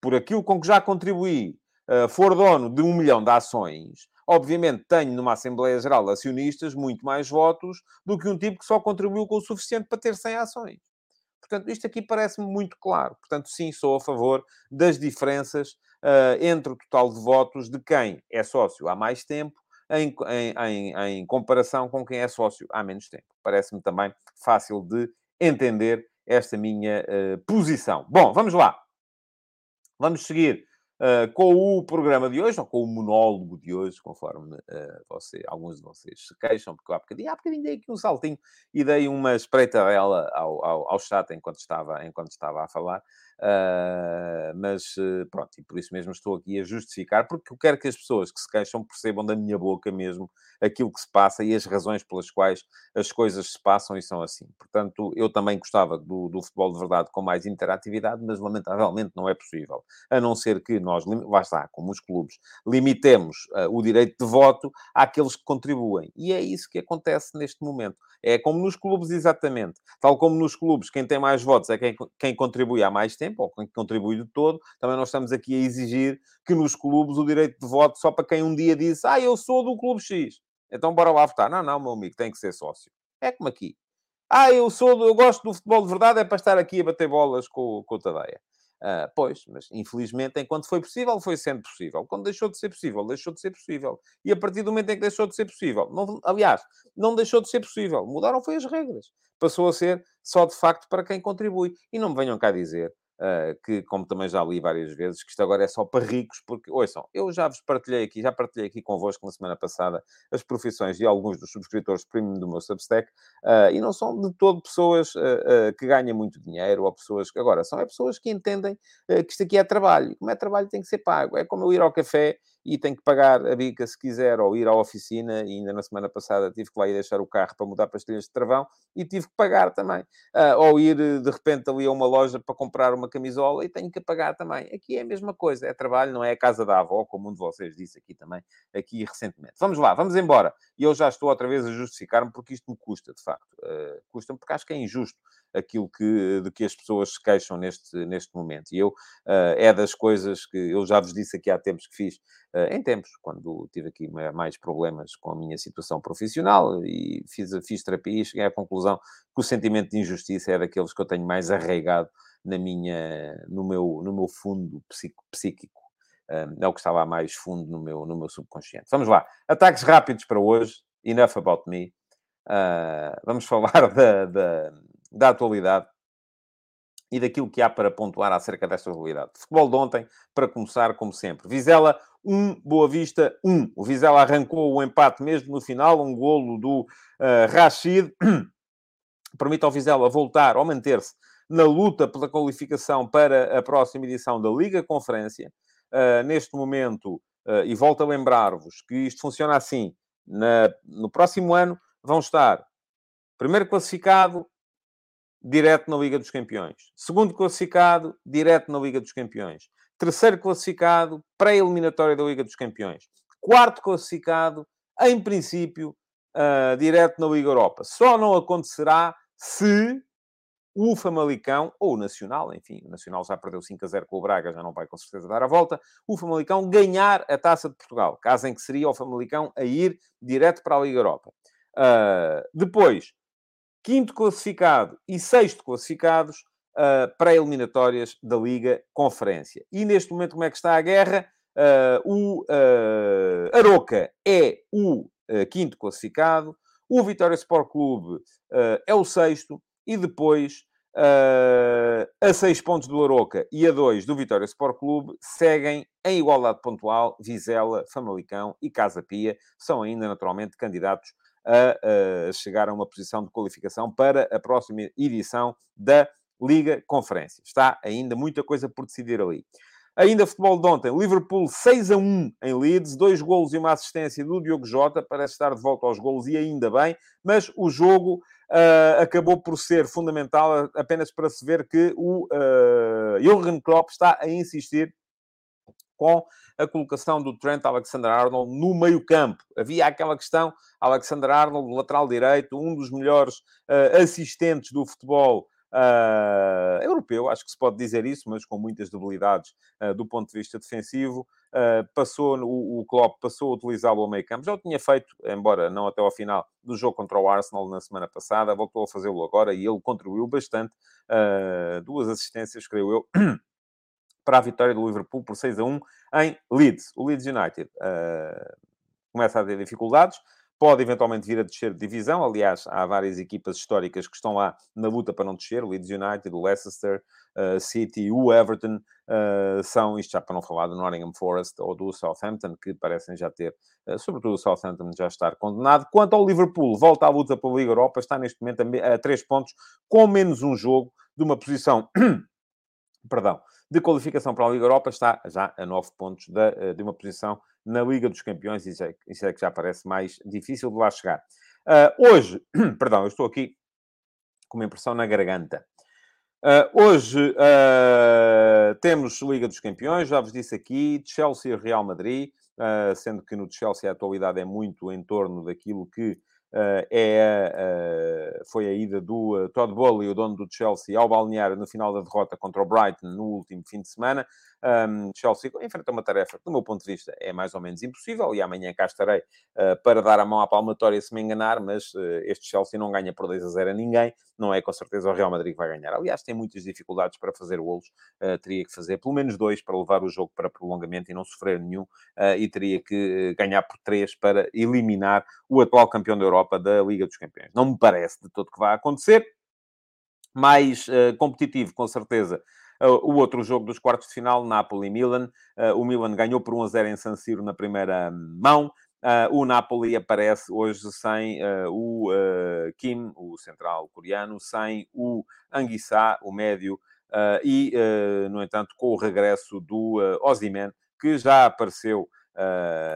por aquilo com que já contribuí, uh, for dono de um milhão de ações, obviamente tenho numa Assembleia Geral de Acionistas muito mais votos do que um tipo que só contribuiu com o suficiente para ter 100 ações. Portanto, isto aqui parece-me muito claro. Portanto, sim, sou a favor das diferenças uh, entre o total de votos de quem é sócio há mais tempo em, em, em, comparação com quem é sócio há menos tempo. Parece-me também fácil de entender esta minha uh, posição. Bom, vamos lá. Vamos seguir uh, com o programa de hoje, ou com o monólogo de hoje, conforme uh, você, alguns de vocês se queixam, porque há bocadinho, há bocadinho dei aqui um saltinho e dei uma espreitadela ao, ao, ao chat enquanto estava, enquanto estava a falar. Uh, mas uh, pronto, e por isso mesmo estou aqui a justificar, porque eu quero que as pessoas que se queixam percebam da minha boca mesmo aquilo que se passa e as razões pelas quais as coisas se passam e são assim. Portanto, eu também gostava do, do futebol de verdade com mais interatividade, mas lamentavelmente não é possível. A não ser que nós, lá está, como os clubes, limitemos uh, o direito de voto àqueles que contribuem. E é isso que acontece neste momento. É como nos clubes, exatamente. Tal como nos clubes, quem tem mais votos é quem, quem contribui há mais tempo, ou quem contribui de todo. Também nós estamos aqui a exigir que nos clubes o direito de voto só para quem um dia disse ah, eu sou do clube X. Então bora lá votar. Não, não, meu amigo, tem que ser sócio. É como aqui. Ah, eu sou do, eu gosto do futebol de verdade, é para estar aqui a bater bolas com, com o Tadeia. Uh, pois, mas infelizmente, enquanto foi possível, foi sendo possível. Quando deixou de ser possível, deixou de ser possível. E a partir do momento em que deixou de ser possível, não, aliás, não deixou de ser possível, mudaram foi as regras. Passou a ser só de facto para quem contribui. E não me venham cá dizer Uh, que, como também já li várias vezes, que isto agora é só para ricos, porque, ouçam, eu já vos partilhei aqui, já partilhei aqui convosco na semana passada as profissões de alguns dos subscritores premium do meu Substack, uh, e não são de todo pessoas uh, que ganham muito dinheiro, ou pessoas que, agora, são é pessoas que entendem que isto aqui é trabalho, e como é trabalho tem que ser pago, é como eu ir ao café e tenho que pagar a bica se quiser, ou ir à oficina, e ainda na semana passada tive que lá ir deixar o carro para mudar pastilhas de travão, e tive que pagar também. Uh, ou ir, de repente, ali a uma loja para comprar uma camisola, e tenho que pagar também. Aqui é a mesma coisa, é trabalho, não é a casa da avó, como um de vocês disse aqui também, aqui recentemente. Vamos lá, vamos embora. E eu já estou outra vez a justificar-me, porque isto me custa, de facto. Uh, custa-me porque acho que é injusto aquilo que, de que as pessoas se queixam neste, neste momento. E eu, uh, é das coisas que eu já vos disse aqui há tempos que fiz, em tempos, quando tive aqui mais problemas com a minha situação profissional e fiz, fiz terapia e cheguei à conclusão que o sentimento de injustiça é daqueles que eu tenho mais arraigado na minha, no, meu, no meu fundo psíquico. Uh, é o que estava mais fundo no meu, no meu subconsciente. Vamos lá. Ataques rápidos para hoje. Enough about me. Uh, vamos falar da, da, da atualidade e daquilo que há para pontuar acerca desta atualidade. Futebol de ontem, para começar, como sempre. Vizela 1, Boa Vista 1. O Vizela arrancou o empate mesmo no final, um golo do uh, Rashid. Permite ao Vizela voltar ou manter-se na luta pela qualificação para a próxima edição da Liga Conferência. Uh, neste momento, uh, e volto a lembrar-vos que isto funciona assim: na, no próximo ano vão estar primeiro classificado, direto na Liga dos Campeões. Segundo classificado, direto na Liga dos Campeões. Terceiro classificado, pré-eliminatória da Liga dos Campeões. Quarto classificado, em princípio, uh, direto na Liga Europa. Só não acontecerá se o Famalicão, ou o Nacional, enfim, o Nacional já perdeu 5 a 0 com o Braga, já não vai com certeza dar a volta, o Famalicão ganhar a Taça de Portugal, caso em que seria o Famalicão a ir direto para a Liga Europa. Uh, depois, quinto classificado e sexto classificados uh, para eliminatórias da Liga Conferência. E neste momento, como é que está a guerra? Uh, o uh, Aroca é o quinto classificado, o Vitória Sport Clube é o sexto, e depois a seis pontos do Aroca e a dois do Vitória Sport Clube seguem em igualdade pontual Vizela, Famalicão e Casa Pia. São ainda, naturalmente, candidatos a, a chegar a uma posição de qualificação para a próxima edição da Liga Conferência. Está ainda muita coisa por decidir ali. Ainda futebol de ontem, Liverpool 6 a 1 em Leeds, dois golos e uma assistência do Diogo Jota, parece estar de volta aos golos e ainda bem, mas o jogo uh, acabou por ser fundamental apenas para se ver que o uh, Klopp está a insistir com a colocação do Trent Alexander-Arnold no meio-campo. Havia aquela questão, Alexander-Arnold, lateral direito, um dos melhores uh, assistentes do futebol uh, europeu, acho que se pode dizer isso, mas com muitas debilidades uh, do ponto de vista defensivo. passou, o, o Klopp passou a utilizá-lo ao meio-campo. Já o tinha feito, embora não até ao final do jogo contra o Arsenal na semana passada, voltou a fazê-lo agora e ele contribuiu bastante. duas assistências, creio eu. para a vitória do Liverpool por 6 a 1 em Leeds. O Leeds United uh, começa a ter dificuldades, pode eventualmente vir a descer de divisão. Aliás, há várias equipas históricas que estão lá na luta para não descer: o Leeds United, o Leicester uh, City, o Everton. Uh, são, isto já para não falar do Nottingham Forest ou do Southampton, que parecem já ter, uh, sobretudo o Southampton, já estar condenado. Quanto ao Liverpool, volta à luta pela Liga Europa, está neste momento a, a três pontos, com menos um jogo de uma posição. Perdão, de qualificação para a Liga Europa está já a 9 pontos de, eh, de uma posição na Liga dos Campeões, isso é, isso é que já parece mais difícil de lá chegar. Uh, hoje, perdão, eu estou aqui com uma impressão na garganta. Uh, hoje uh, temos Liga dos Campeões, já vos disse aqui, Chelsea e Real Madrid, sendo que no Chelsea a atualidade é muito em torno daquilo que é, uh, foi a ida do uh, Todd Bowley, o dono do Chelsea, ao balneário no final da derrota contra o Brighton no último fim de semana. Um, Chelsea enfrenta uma tarefa que, do meu ponto de vista, é mais ou menos impossível e amanhã cá estarei uh, para dar a mão à palmatória se me enganar, mas uh, este Chelsea não ganha por 2 a 0 a ninguém, não é com certeza o Real Madrid que vai ganhar. Aliás, tem muitas dificuldades para fazer golos, uh, teria que fazer pelo menos dois para levar o jogo para prolongamento e não sofrer nenhum, e teria que ganhar por três para eliminar o atual campeão da Europa da Liga dos Campeões. Não me parece de todo que vai acontecer. Mais competitivo, com certeza, o outro jogo dos quartos de final, Napoli-Milan. o Milan ganhou por 1 a 0 em San Siro na primeira mão. Uh, o Napoli aparece hoje sem uh, o uh, Kim, o central coreano, sem o Anguissa, o médio, e, no entanto, com o regresso do uh, que já apareceu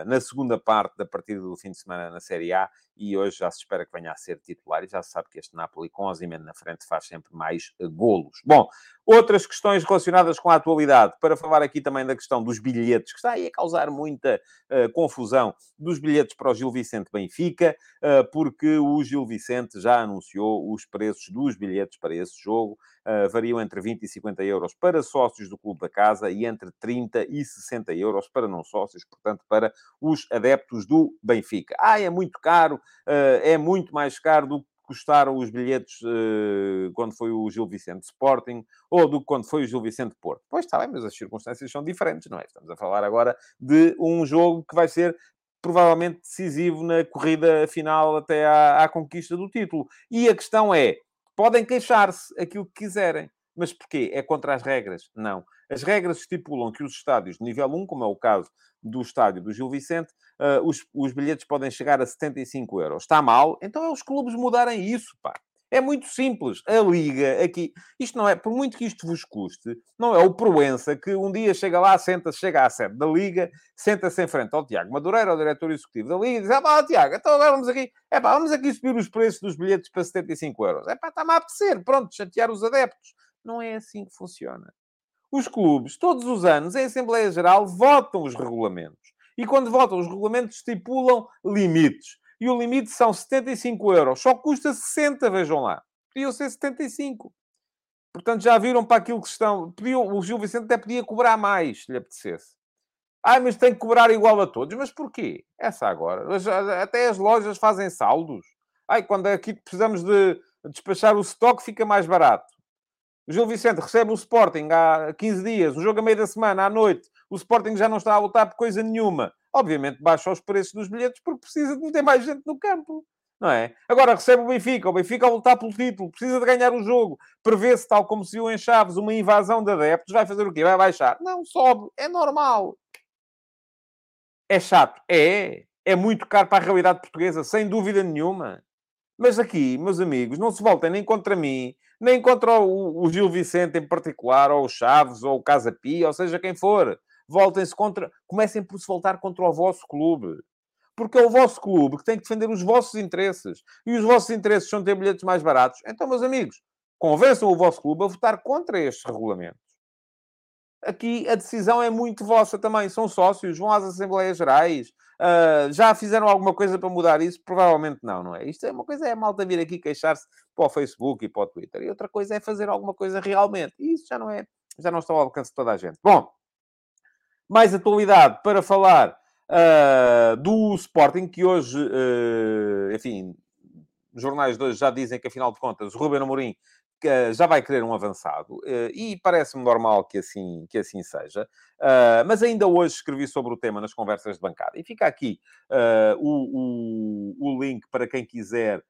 na segunda parte da partida do fim de semana na Série A e hoje já se espera que venha a ser titular e já se sabe que este Napoli com Ozyman na frente faz sempre mais golos. Bom, Outras questões relacionadas com a atualidade, para falar aqui também da questão dos bilhetes, que está aí a causar muita uh, confusão, dos bilhetes para o Gil Vicente Benfica, uh, porque o Gil Vicente já anunciou os preços dos bilhetes para esse jogo, uh, variam entre 20 e 50 euros para sócios do Clube da Casa e entre 30 e 60 euros para não sócios, portanto, para os adeptos do Benfica. Ah, é muito caro, é muito mais caro do que custaram os bilhetes uh, quando foi o Gil Vicente Sporting ou do que quando foi o Gil Vicente Porto. Pois está bem, mas as circunstâncias são diferentes, não é? Estamos a falar agora de um jogo que vai ser provavelmente decisivo na corrida final até à, à conquista do título. E a questão é, podem queixar-se aquilo que quiserem. Mas porquê? É contra as regras? Não. As regras estipulam que os estádios de nível 1, como é o caso do estádio do Gil Vicente, uh, os, os bilhetes podem chegar a 75 euros. Está mal? Então é os clubes mudarem isso, pá. É muito simples. A Liga aqui, isto não é, por muito que isto vos custe, não é o Proença que um dia chega lá, senta-se, chega à sede da Liga, senta-se em frente ao Tiago Madureira, ao diretor executivo da Liga, e diz: Ah, pá, Tiago, então agora vamos aqui, é pá, vamos aqui subir os preços dos bilhetes para 75 euros. É pá, está-me a apetecer, pronto, chatear os adeptos. Não é assim que funciona. Os clubes, todos os anos, em Assembleia Geral, votam os regulamentos. E quando votam os regulamentos, estipulam limites. E o limite são 75 euros. Só custa 60, vejam lá. Podiam ser 75. Portanto, já viram para aquilo que estão... Podiam... O Gil Vicente até podia cobrar mais, se lhe apetecesse. Ah, mas tem que cobrar igual a todos. Mas porquê? Essa agora. Até as lojas fazem saldos. Ai, quando aqui precisamos de despachar o estoque, fica mais barato. O Gil Vicente recebe o Sporting há 15 dias, um jogo a meio da semana, à noite. O Sporting já não está a lutar por coisa nenhuma. Obviamente baixa os preços dos bilhetes porque precisa de ter mais gente no campo. Não é? Agora recebe o Benfica, o Benfica a lutar pelo título, precisa de ganhar o jogo. Prevê-se, tal como se viu em Chaves, uma invasão de adeptos. Vai fazer o quê? Vai baixar? Não, sobe. É normal. É chato? É. É muito caro para a realidade portuguesa, sem dúvida nenhuma. Mas aqui, meus amigos, não se voltem nem contra mim, nem contra o, o Gil Vicente em particular, ou o Chaves, ou o Casa Pia, ou seja quem for. Voltem-se contra... Comecem por se voltar contra o vosso clube. Porque é o vosso clube que tem que defender os vossos interesses. E os vossos interesses são ter bilhetes mais baratos. Então, meus amigos, convençam o vosso clube a votar contra estes regulamentos. Aqui a decisão é muito vossa também. São sócios, vão às Assembleias Gerais, Uh, já fizeram alguma coisa para mudar isso? Provavelmente não, não é? Isto é uma coisa é a malta vir aqui queixar-se para o Facebook e para o Twitter. E outra coisa é fazer alguma coisa realmente. E isso já não é, já não está ao alcance de toda a gente. Bom, mais atualidade para falar uh, do Sporting, que hoje, uh, enfim, jornais de hoje já dizem que, afinal de contas, o Ruben Amorim já vai querer um avançado eh, e parece-me normal que assim, que assim seja. Uh, mas ainda hoje escrevi sobre o tema nas conversas de bancada. E fica aqui o, o, o, link para quem quiser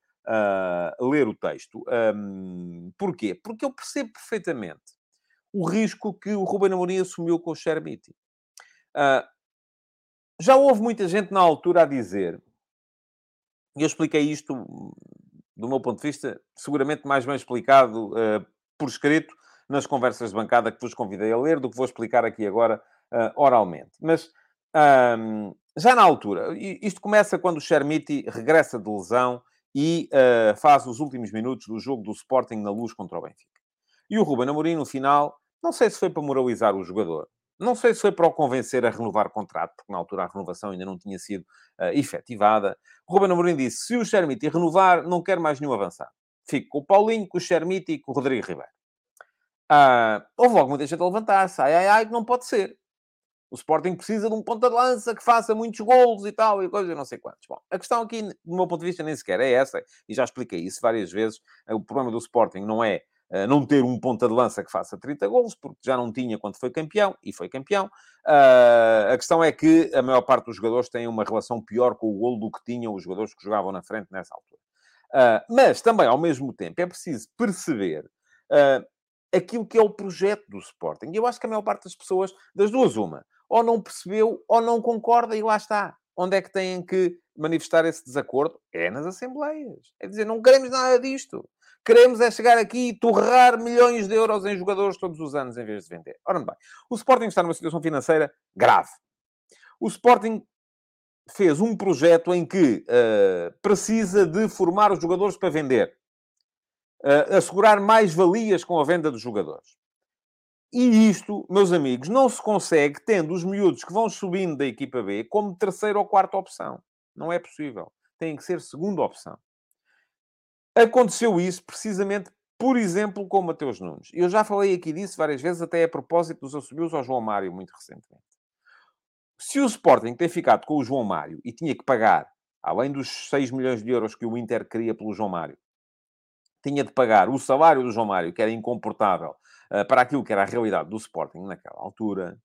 ler o texto. Um, porquê? Porque eu percebo perfeitamente o risco que o Ruben Amorim assumiu com o Chermiti. já houve muita gente na altura a dizer, e eu expliquei isto do meu ponto de vista, seguramente mais bem explicado uh, por escrito nas conversas de bancada que vos convidei a ler, do que vou explicar aqui agora uh, oralmente. Mas um, já na altura, isto começa quando o Chermiti regressa de lesão e uh, faz os últimos minutos do jogo do Sporting na luz contra o Benfica. E o Ruben Amorim, no final, não sei se foi para moralizar o jogador, não sei se foi para o convencer a renovar contrato, porque na altura a renovação ainda não tinha sido uh, efetivada. Ruben Amorim disse, se o Chermiti renovar, não quer mais nenhum avançado. Fico com o Paulinho, com o Chermiti e com o Rodrigo Ribeiro. Uh, houve logo muita a levantar-se. Ai, ai, ai, não pode ser. O Sporting precisa de um ponta de lança que faça muitos golos e tal, e coisas, não sei quantos. Bom, a questão aqui, do meu ponto de vista, nem sequer é essa, e já expliquei isso várias vezes. O problema do Sporting não é não ter um ponta de lança que faça 30 golos, porque já não tinha quando foi campeão, e foi campeão. Uh, a questão é que a maior parte dos jogadores têm uma relação pior com o golo do que tinham os jogadores que jogavam na frente nessa altura. Uh, mas também, ao mesmo tempo, é preciso perceber uh, aquilo que é o projeto do Sporting. E eu acho que a maior parte das pessoas, das duas, uma, ou não percebeu ou não concorda e lá está. Onde é que têm que manifestar esse desacordo? É nas assembleias. É dizer, não queremos nada disto. Queremos é chegar aqui e torrar milhões de euros em jogadores todos os anos em vez de vender. Ora bem, o Sporting está numa situação financeira grave. O Sporting fez um projeto em que uh, precisa de formar os jogadores para vender. Uh, assegurar mais valias com a venda dos jogadores. E isto, meus amigos, não se consegue tendo os miúdos que vão subindo da equipa B como terceira ou quarta opção. Não é possível. Tem que ser segunda opção. Aconteceu isso precisamente, por exemplo, com o Mateus Nunes. Eu já falei aqui disso várias vezes, até a propósito dos assumidos ao João Mário, muito recentemente. Se o Sporting tem ficado com o João Mário e tinha que pagar, além dos 6 milhões de euros que o Inter queria pelo João Mário, tinha de pagar o salário do João Mário, que era incomportável, uh, para aquilo que era a realidade do Sporting naquela altura,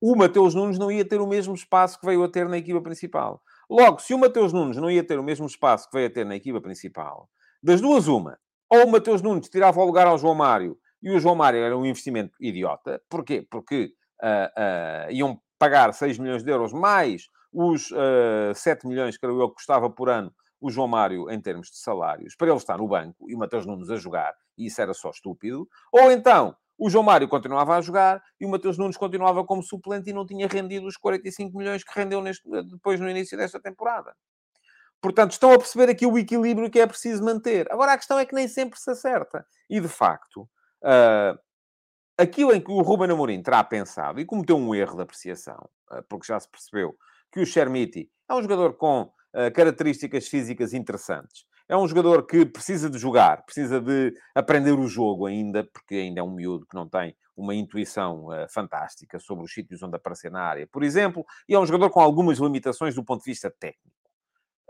o Mateus Nunes não ia ter o mesmo espaço que veio a ter na equipa principal. Logo, se o Mateus Nunes não ia ter o mesmo espaço que veio a ter na equipa principal, das duas, uma. Ou o Mateus Nunes tirava o lugar ao João Mário e o João Mário era um investimento idiota. Porquê? Porque uh, uh, iam pagar 6 milhões de euros mais os uh, 7 milhões, que era o que custava por ano o João Mário em termos de salários, para ele estar no banco e o Mateus Nunes a jogar, e isso era só estúpido. Ou então, o João Mário continuava a jogar e o Mateus Nunes continuava como suplente e não tinha rendido os 45 milhões que rendeu neste, depois no início desta temporada. Portanto, estão a perceber aqui o equilíbrio que é preciso manter. Agora, a questão é que nem sempre se acerta. E, de facto, uh, aquilo em que o Ruben Amorim terá pensado e cometeu um erro de apreciação, uh, porque já se percebeu que o Chermiti é um jogador com uh, características físicas interessantes. É um jogador que precisa de jogar, precisa de aprender o jogo ainda, porque ainda é um miúdo que não tem uma intuição uh, fantástica sobre os sítios onde aparecer na área, por exemplo, e é um jogador com algumas limitações do ponto de vista técnico.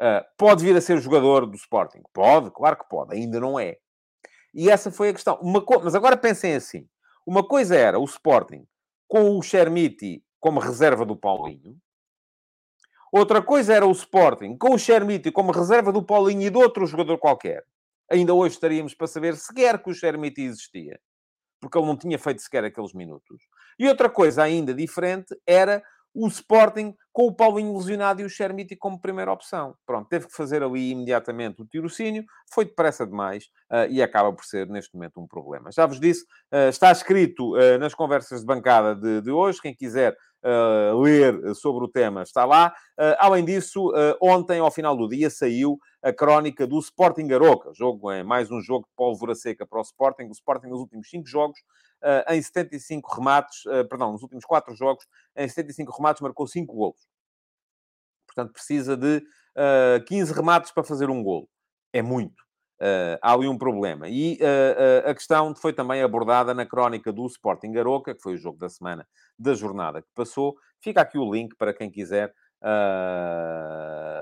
Uh, pode vir a ser jogador do Sporting? Pode, claro que pode, ainda não é. E essa foi a questão. Co... Mas agora pensem assim: uma coisa era o Sporting com o Chermiti como reserva do Paulinho, outra coisa era o Sporting com o Chermiti como reserva do Paulinho e de outro jogador qualquer. Ainda hoje estaríamos para saber sequer que o Chermiti existia, porque ele não tinha feito sequer aqueles minutos. E outra coisa ainda diferente era o Sporting com o Paulinho lesionado e o Chermiti como primeira opção. Pronto, teve que fazer ali imediatamente o tirocínio, foi depressa demais uh, e acaba por ser, neste momento, um problema. Já vos disse, uh, está escrito uh, nas conversas de bancada de, de hoje, quem quiser ler sobre o tema está lá. além disso, ontem, ao final do dia, saiu a crónica do Sporting Aroca. Jogo, é mais um jogo de pólvora seca para o Sporting. O Sporting, nos últimos cinco jogos, em 75 remates, perdão, nos últimos quatro jogos, em 75 remates, marcou 5 golos. Portanto, precisa de uh, 15 remates para fazer um golo. É muito. Uh, há ali um problema. E uh, uh, a questão foi também abordada na crónica do Sporting Garoca, que foi o jogo da semana da jornada que passou. Fica aqui o link para quem quiser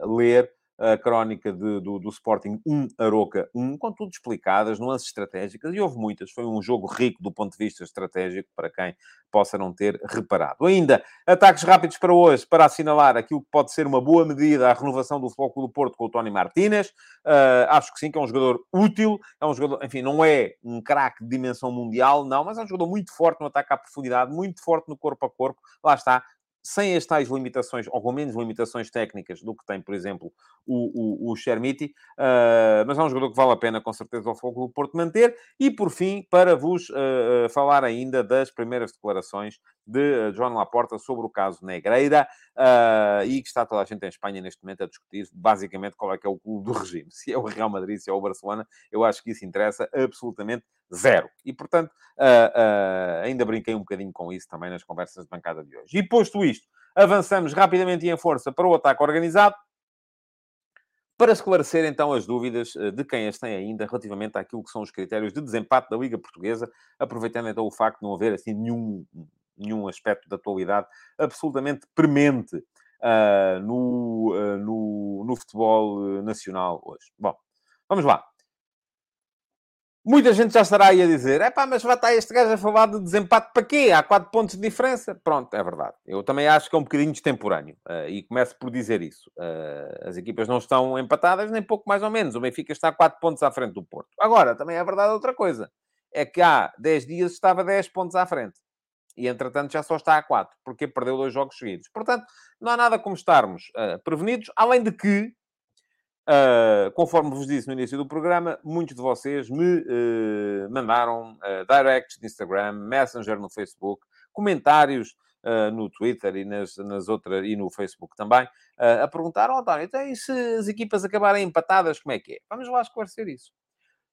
ler a crónica de, do, do Sporting 1, Aroca 1, com tudo explicadas, nuances estratégicas, e houve muitas. Foi um jogo rico do ponto de vista estratégico, para quem possa não ter reparado. Ainda, ataques rápidos para hoje, para assinalar aquilo que pode ser uma boa medida à renovação do Futebol do Porto com o Tony Martínez. Uh, acho que sim, que é um jogador útil, é um jogador, enfim, não é um craque de dimensão mundial, não, mas é um jogador muito forte no ataque à profundidade, muito forte no corpo a corpo. Lá está, sem as tais limitações, ou com menos limitações técnicas do que tem, por exemplo, o, o, o Chermiti, uh, mas é um jogador que vale a pena, com certeza, ao Fogo do Porto manter. E, por fim, para vos uh, falar ainda das primeiras declarações de João Laporta sobre o caso Negreira, e que está toda a gente em Espanha neste momento a discutir, basicamente, qual é que é o clube do regime. Se é o Real Madrid, se é o Barcelona, eu acho que isso interessa absolutamente zero. E, portanto, uh, uh, ainda brinquei um bocadinho com isso também nas conversas de bancada de hoje. E posto isto, avançamos rapidamente e em força para o ataque organizado. Para esclarecer então as dúvidas ah, de quem as tem ainda relativamente àquilo que são os critérios de desempate da Liga Portuguesa, aproveitando então o facto de não haver assim nenhum, nenhum aspecto de atualidade absolutamente premente uh, no, no, no futebol nacional hoje. Bom, vamos lá. Muita gente já estará aí a dizer: é pá, mas vai estar este gajo a falar de desempate para quê? Há 4 pontos de diferença. Pronto, é verdade. Eu também acho que é um bocadinho extemporâneo uh, e começo por dizer isso. Uh, as equipas não estão empatadas, nem pouco mais ou menos. O Benfica está 4 pontos à frente do Porto. Agora, também é verdade outra coisa: é que há 10 dias estava 10 pontos à frente. E, entretanto, já só está a 4, porque perdeu dois jogos seguidos. Portanto, não há nada como estarmos uh, prevenidos, além de que, uh, conforme vos disse no início do programa, muitos de vocês me uh, mandaram directs no Instagram, Messenger no Facebook, comentários no Twitter e, nas, nas outras, e no Facebook também, a perguntar, oh, António, então e se as equipas acabarem empatadas, como é que é? Vamos lá esclarecer isso.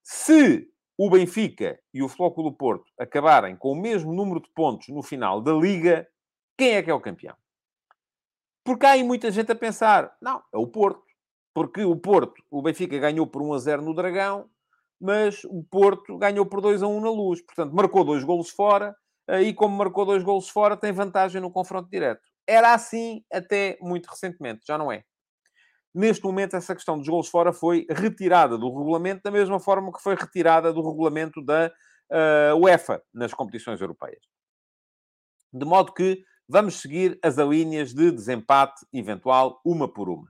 Se o Benfica e o Flóculo Porto acabarem com o mesmo número de pontos no final da Liga, quem é que é o campeão? Porque há aí muita gente a pensar, não, é o Porto. Porque o Porto, o Benfica ganhou por 1 a 0 no Dragão, mas o Porto ganhou por 2 a 1 na Luz. Portanto, marcou dois golos fora, e como marcou dois golos fora, tem vantagem no confronto direto. Era assim até muito recentemente, já não é. Neste momento, essa questão dos gols fora foi retirada do regulamento, da mesma forma que foi retirada do regulamento da uh, UEFA nas competições europeias. De modo que vamos seguir as linhas de desempate eventual, uma por uma.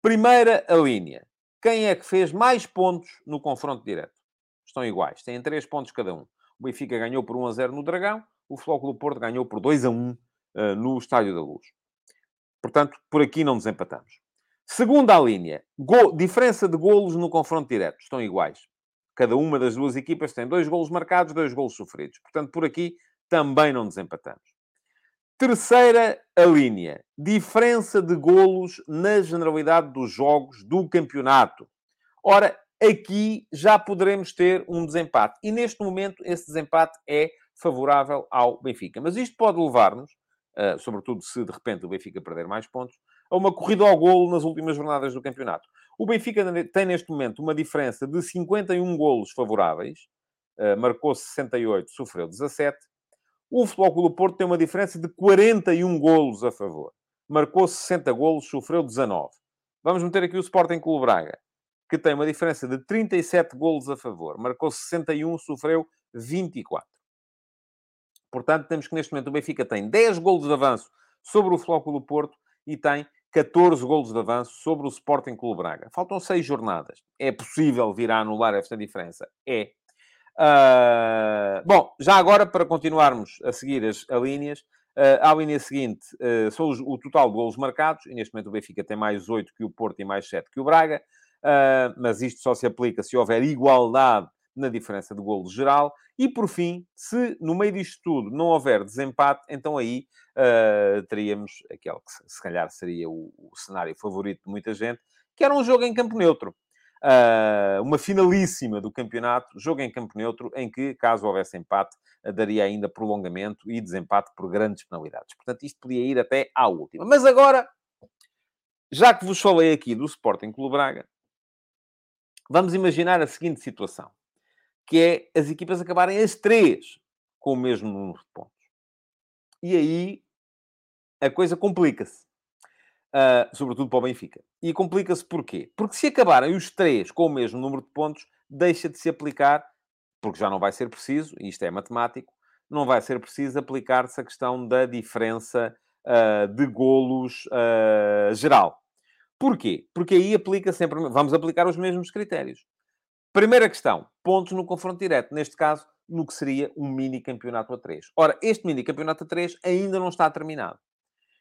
Primeira a linha. Quem é que fez mais pontos no confronto direto? Estão iguais, têm três pontos cada um. O Benfica ganhou por 1 a 0 no Dragão, o Flóculo Porto ganhou por 2 a 1 uh, no Estádio da Luz. Portanto, por aqui não desempatamos. Segunda linha, diferença de golos no confronto direto. Estão iguais. Cada uma das duas equipas tem dois golos marcados, dois golos sofridos. Portanto, por aqui também não desempatamos. Terceira a linha, diferença de golos na generalidade dos jogos do campeonato. Ora, aqui já poderemos ter um desempate. E neste momento, esse desempate é favorável ao Benfica. Mas isto pode levar-nos, uh, sobretudo se de repente o Benfica perder mais pontos, a uma corrida ao golo nas últimas jornadas do campeonato. O Benfica tem neste momento uma diferença de 51 golos favoráveis, uh, marcou 68, sofreu 17. O Futebol do Porto tem uma diferença de 41 golos a favor. Marcou 60 golos, sofreu 19. Vamos meter aqui o Sporting Clube Braga, que tem uma diferença de 37 golos a favor. Marcou 61, sofreu 24. Portanto, temos que neste momento o Benfica tem 10 golos de avanço sobre o Flóculo do Porto e tem 14 golos de avanço sobre o Sporting Clube Braga. Faltam 6 jornadas. É possível vir a anular esta diferença? É. Uh, bom, já agora, para continuarmos a seguir as a linhas, uh, à linha seguinte, uh, são os, o total de golos marcados, e neste momento o Benfica tem mais 8 que o Porto e mais 7 que o Braga, mas isto só se aplica se houver igualdade na diferença de golo geral. E, por fim, se no meio disto tudo não houver desempate, então aí uh, teríamos aquele que se calhar seria o, o, cenário favorito de muita gente, que era um jogo em campo neutro. Uh, uma finalíssima do campeonato, jogo em campo neutro, em que, caso houvesse empate, daria ainda prolongamento e desempate por grandes penalidades. Portanto, isto podia ir até à última. Mas agora, já que vos falei aqui do Sporting Clube Braga, vamos imaginar a seguinte situação que é as equipas acabarem as três com o mesmo número de pontos. E aí a coisa complica-se. Uh, sobretudo para o Benfica. E complica-se porquê? Porque se acabarem os três com o mesmo número de pontos, deixa de se aplicar, porque já não vai ser preciso, e isto é matemático, não vai ser preciso aplicar-se a questão da diferença uh, de golos uh, geral. Porquê? Porque aí aplica sempre, vamos aplicar os mesmos critérios. Primeira questão, pontos no confronto direto. Neste caso, no que seria um mini campeonato a 3. Ora, este mini campeonato a 3 ainda não está terminado.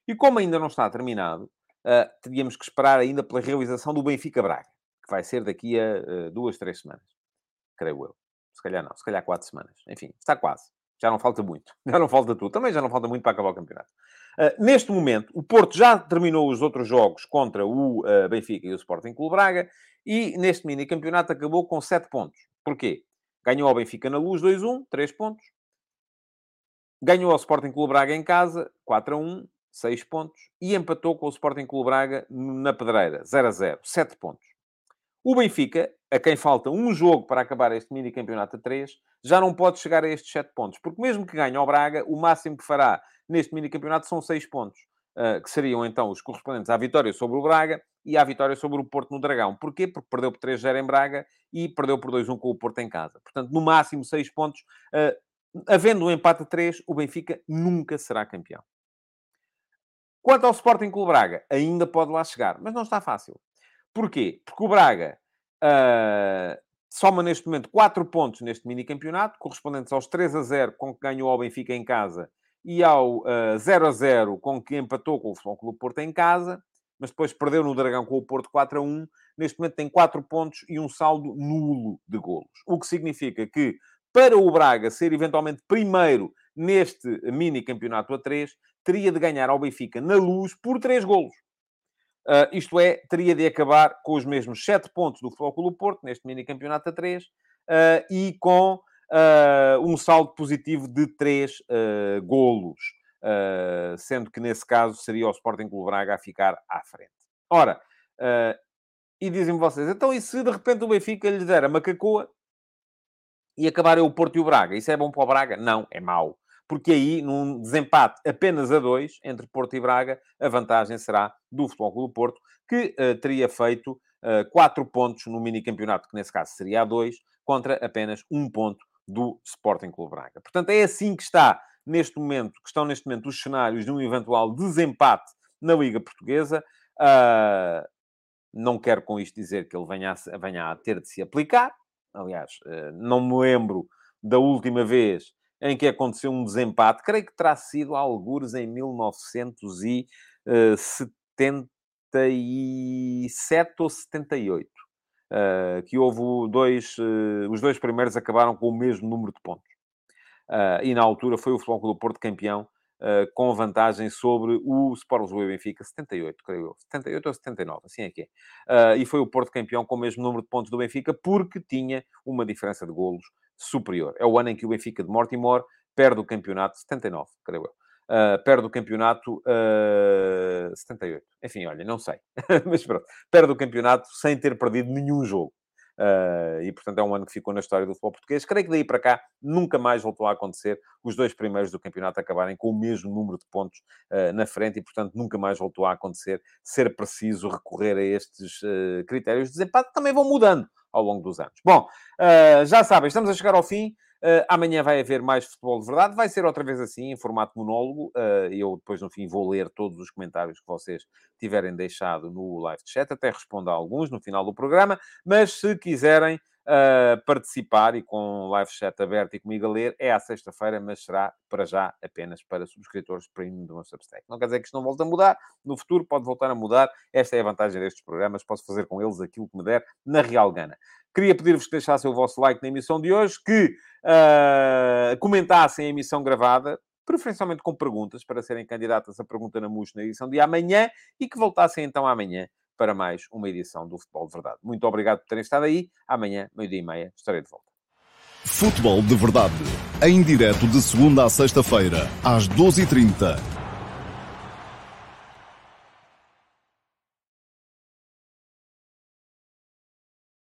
E como ainda não está terminado, uh, teríamos que esperar ainda pela realização do Benfica Braga, que vai ser daqui a uh, duas, três semanas. Creio eu. Se calhar não, se calhar quatro semanas. Enfim, está quase. Já não falta muito. Já não falta tudo. Também já não falta muito para acabar o campeonato. Uh, neste momento, o Porto já terminou os outros jogos contra o uh, Benfica e o Sporting Clube Braga e neste mini campeonato acabou com 7 pontos. Porquê? Ganhou ao Benfica na luz 2-1, 3 pontos. Ganhou ao Sporting Clube Braga em casa, 4-1, 6 pontos. E empatou com o Sporting Clube Braga na pedreira, 0-0, 7 pontos. O Benfica, a quem falta um jogo para acabar este mini campeonato a 3, já não pode chegar a estes 7 pontos. Porque mesmo que ganhe ao Braga, o máximo que fará neste mini campeonato são 6 pontos. Uh, que seriam então os correspondentes à vitória sobre o Braga e à vitória sobre o Porto no Dragão. Porquê? Porque perdeu por 3-0 em Braga e perdeu por 2-1 com o Porto em casa. Portanto, no máximo 6 pontos. Uh, havendo um empate a 3, o Benfica nunca será campeão. Quanto ao Sporting o Braga, ainda pode lá chegar, mas não está fácil. Porquê? Porque o Braga uh, soma neste momento 4 pontos neste mini campeonato, correspondentes aos 3 a 0 com que ganhou ao Benfica em casa e ao uh, 0 a 0 com que empatou com o Futebol Clube Porto em casa, mas depois perdeu no Dragão com o Porto 4 a 1. Neste momento tem 4 pontos e um saldo nulo de golos. O que significa que, para o Braga ser eventualmente primeiro neste mini campeonato a 3, teria de ganhar ao Benfica na luz por 3 golos. Uh, isto é, teria de acabar com os mesmos 7 pontos do Futebol Clube Porto, neste mini campeonato a 3, uh, e com uh, um saldo positivo de 3 golos, sendo que nesse caso seria o Sporting Clube Braga a ficar à frente. Ora, e dizem-me vocês, então e se de repente o Benfica lhes der a macacoa e acabar o Porto e o Braga? Isso é bom para o Braga? Não, é mau porque aí, num desempate apenas a dois entre Porto e Braga, a vantagem será do Futebol Clube Porto, que uh, teria feito uh, quatro pontos no mini-campeonato, que nesse caso seria a dois, contra apenas um ponto do Sporting Clube Braga. Portanto, é assim que está neste momento, que estão neste momento os cenários de um eventual desempate na Liga Portuguesa. Uh, não quero com isto dizer que ele venha a, venha a ter de se aplicar. Aliás, não me lembro da última vez em que aconteceu um desempate, creio que terá sido algures em 1977 ou 78, eh, que houve dois, eh, os dois primeiros acabaram com o mesmo número de pontos. Eh, e na altura foi o Futebol Clube do Porto campeão, com vantagem sobre o Sport Lisboa e Benfica, 78, creio eu. 78 ou 79, assim é que é. e foi o Porto campeão com o mesmo número de pontos do Benfica, porque tinha uma diferença de golos superior. É o ano em que o Benfica de Mortimor perde o campeonato, 79, creio eu. Uh, perde o campeonato uh, ah, 78. Enfim, olha, não sei. Mas pronto, perde o campeonato sem ter perdido nenhum jogo. Uh, e, portanto, é um ano que ficou na história do futebol português. Creio que daí para cá nunca mais voltou a acontecer os dois primeiros do campeonato acabarem com o mesmo número de pontos uh, na frente e, portanto, nunca mais voltou a acontecer ser preciso recorrer a estes uh, critérios de desempate. Também vão mudando ao longo dos anos. Bom, já sabem, estamos a chegar ao fim. Uh, amanhã vai haver mais futebol de verdade. Vai ser outra vez assim, em formato monólogo. Uh, eu depois, no fim, vou ler todos os comentários que vocês tiverem deixado no live chat. Até respondo a alguns no final do programa. Mas se quiserem uh, participar e com live chat aberto e comigo a ler, é à sexta-feira, mas será para já apenas para subscritores premium do meu Substack. Não quer dizer que isto não volte a mudar. No futuro pode voltar a mudar. Esta é a vantagem destes programas. Posso fazer com eles aquilo que me der na real gana. Queria pedir-vos que deixassem o vosso like na emissão de hoje, que uh, comentassem a emissão gravada, preferencialmente com perguntas, para serem candidatas a pergunta na MUS na edição de amanhã, e que voltassem então amanhã para mais uma edição do Futebol de Verdade. Muito obrigado por terem estado aí. Amanhã, meio-dia e meia, estarei de volta. Futebol de Verdade, em direto de segunda a sexta-feira, às 12h30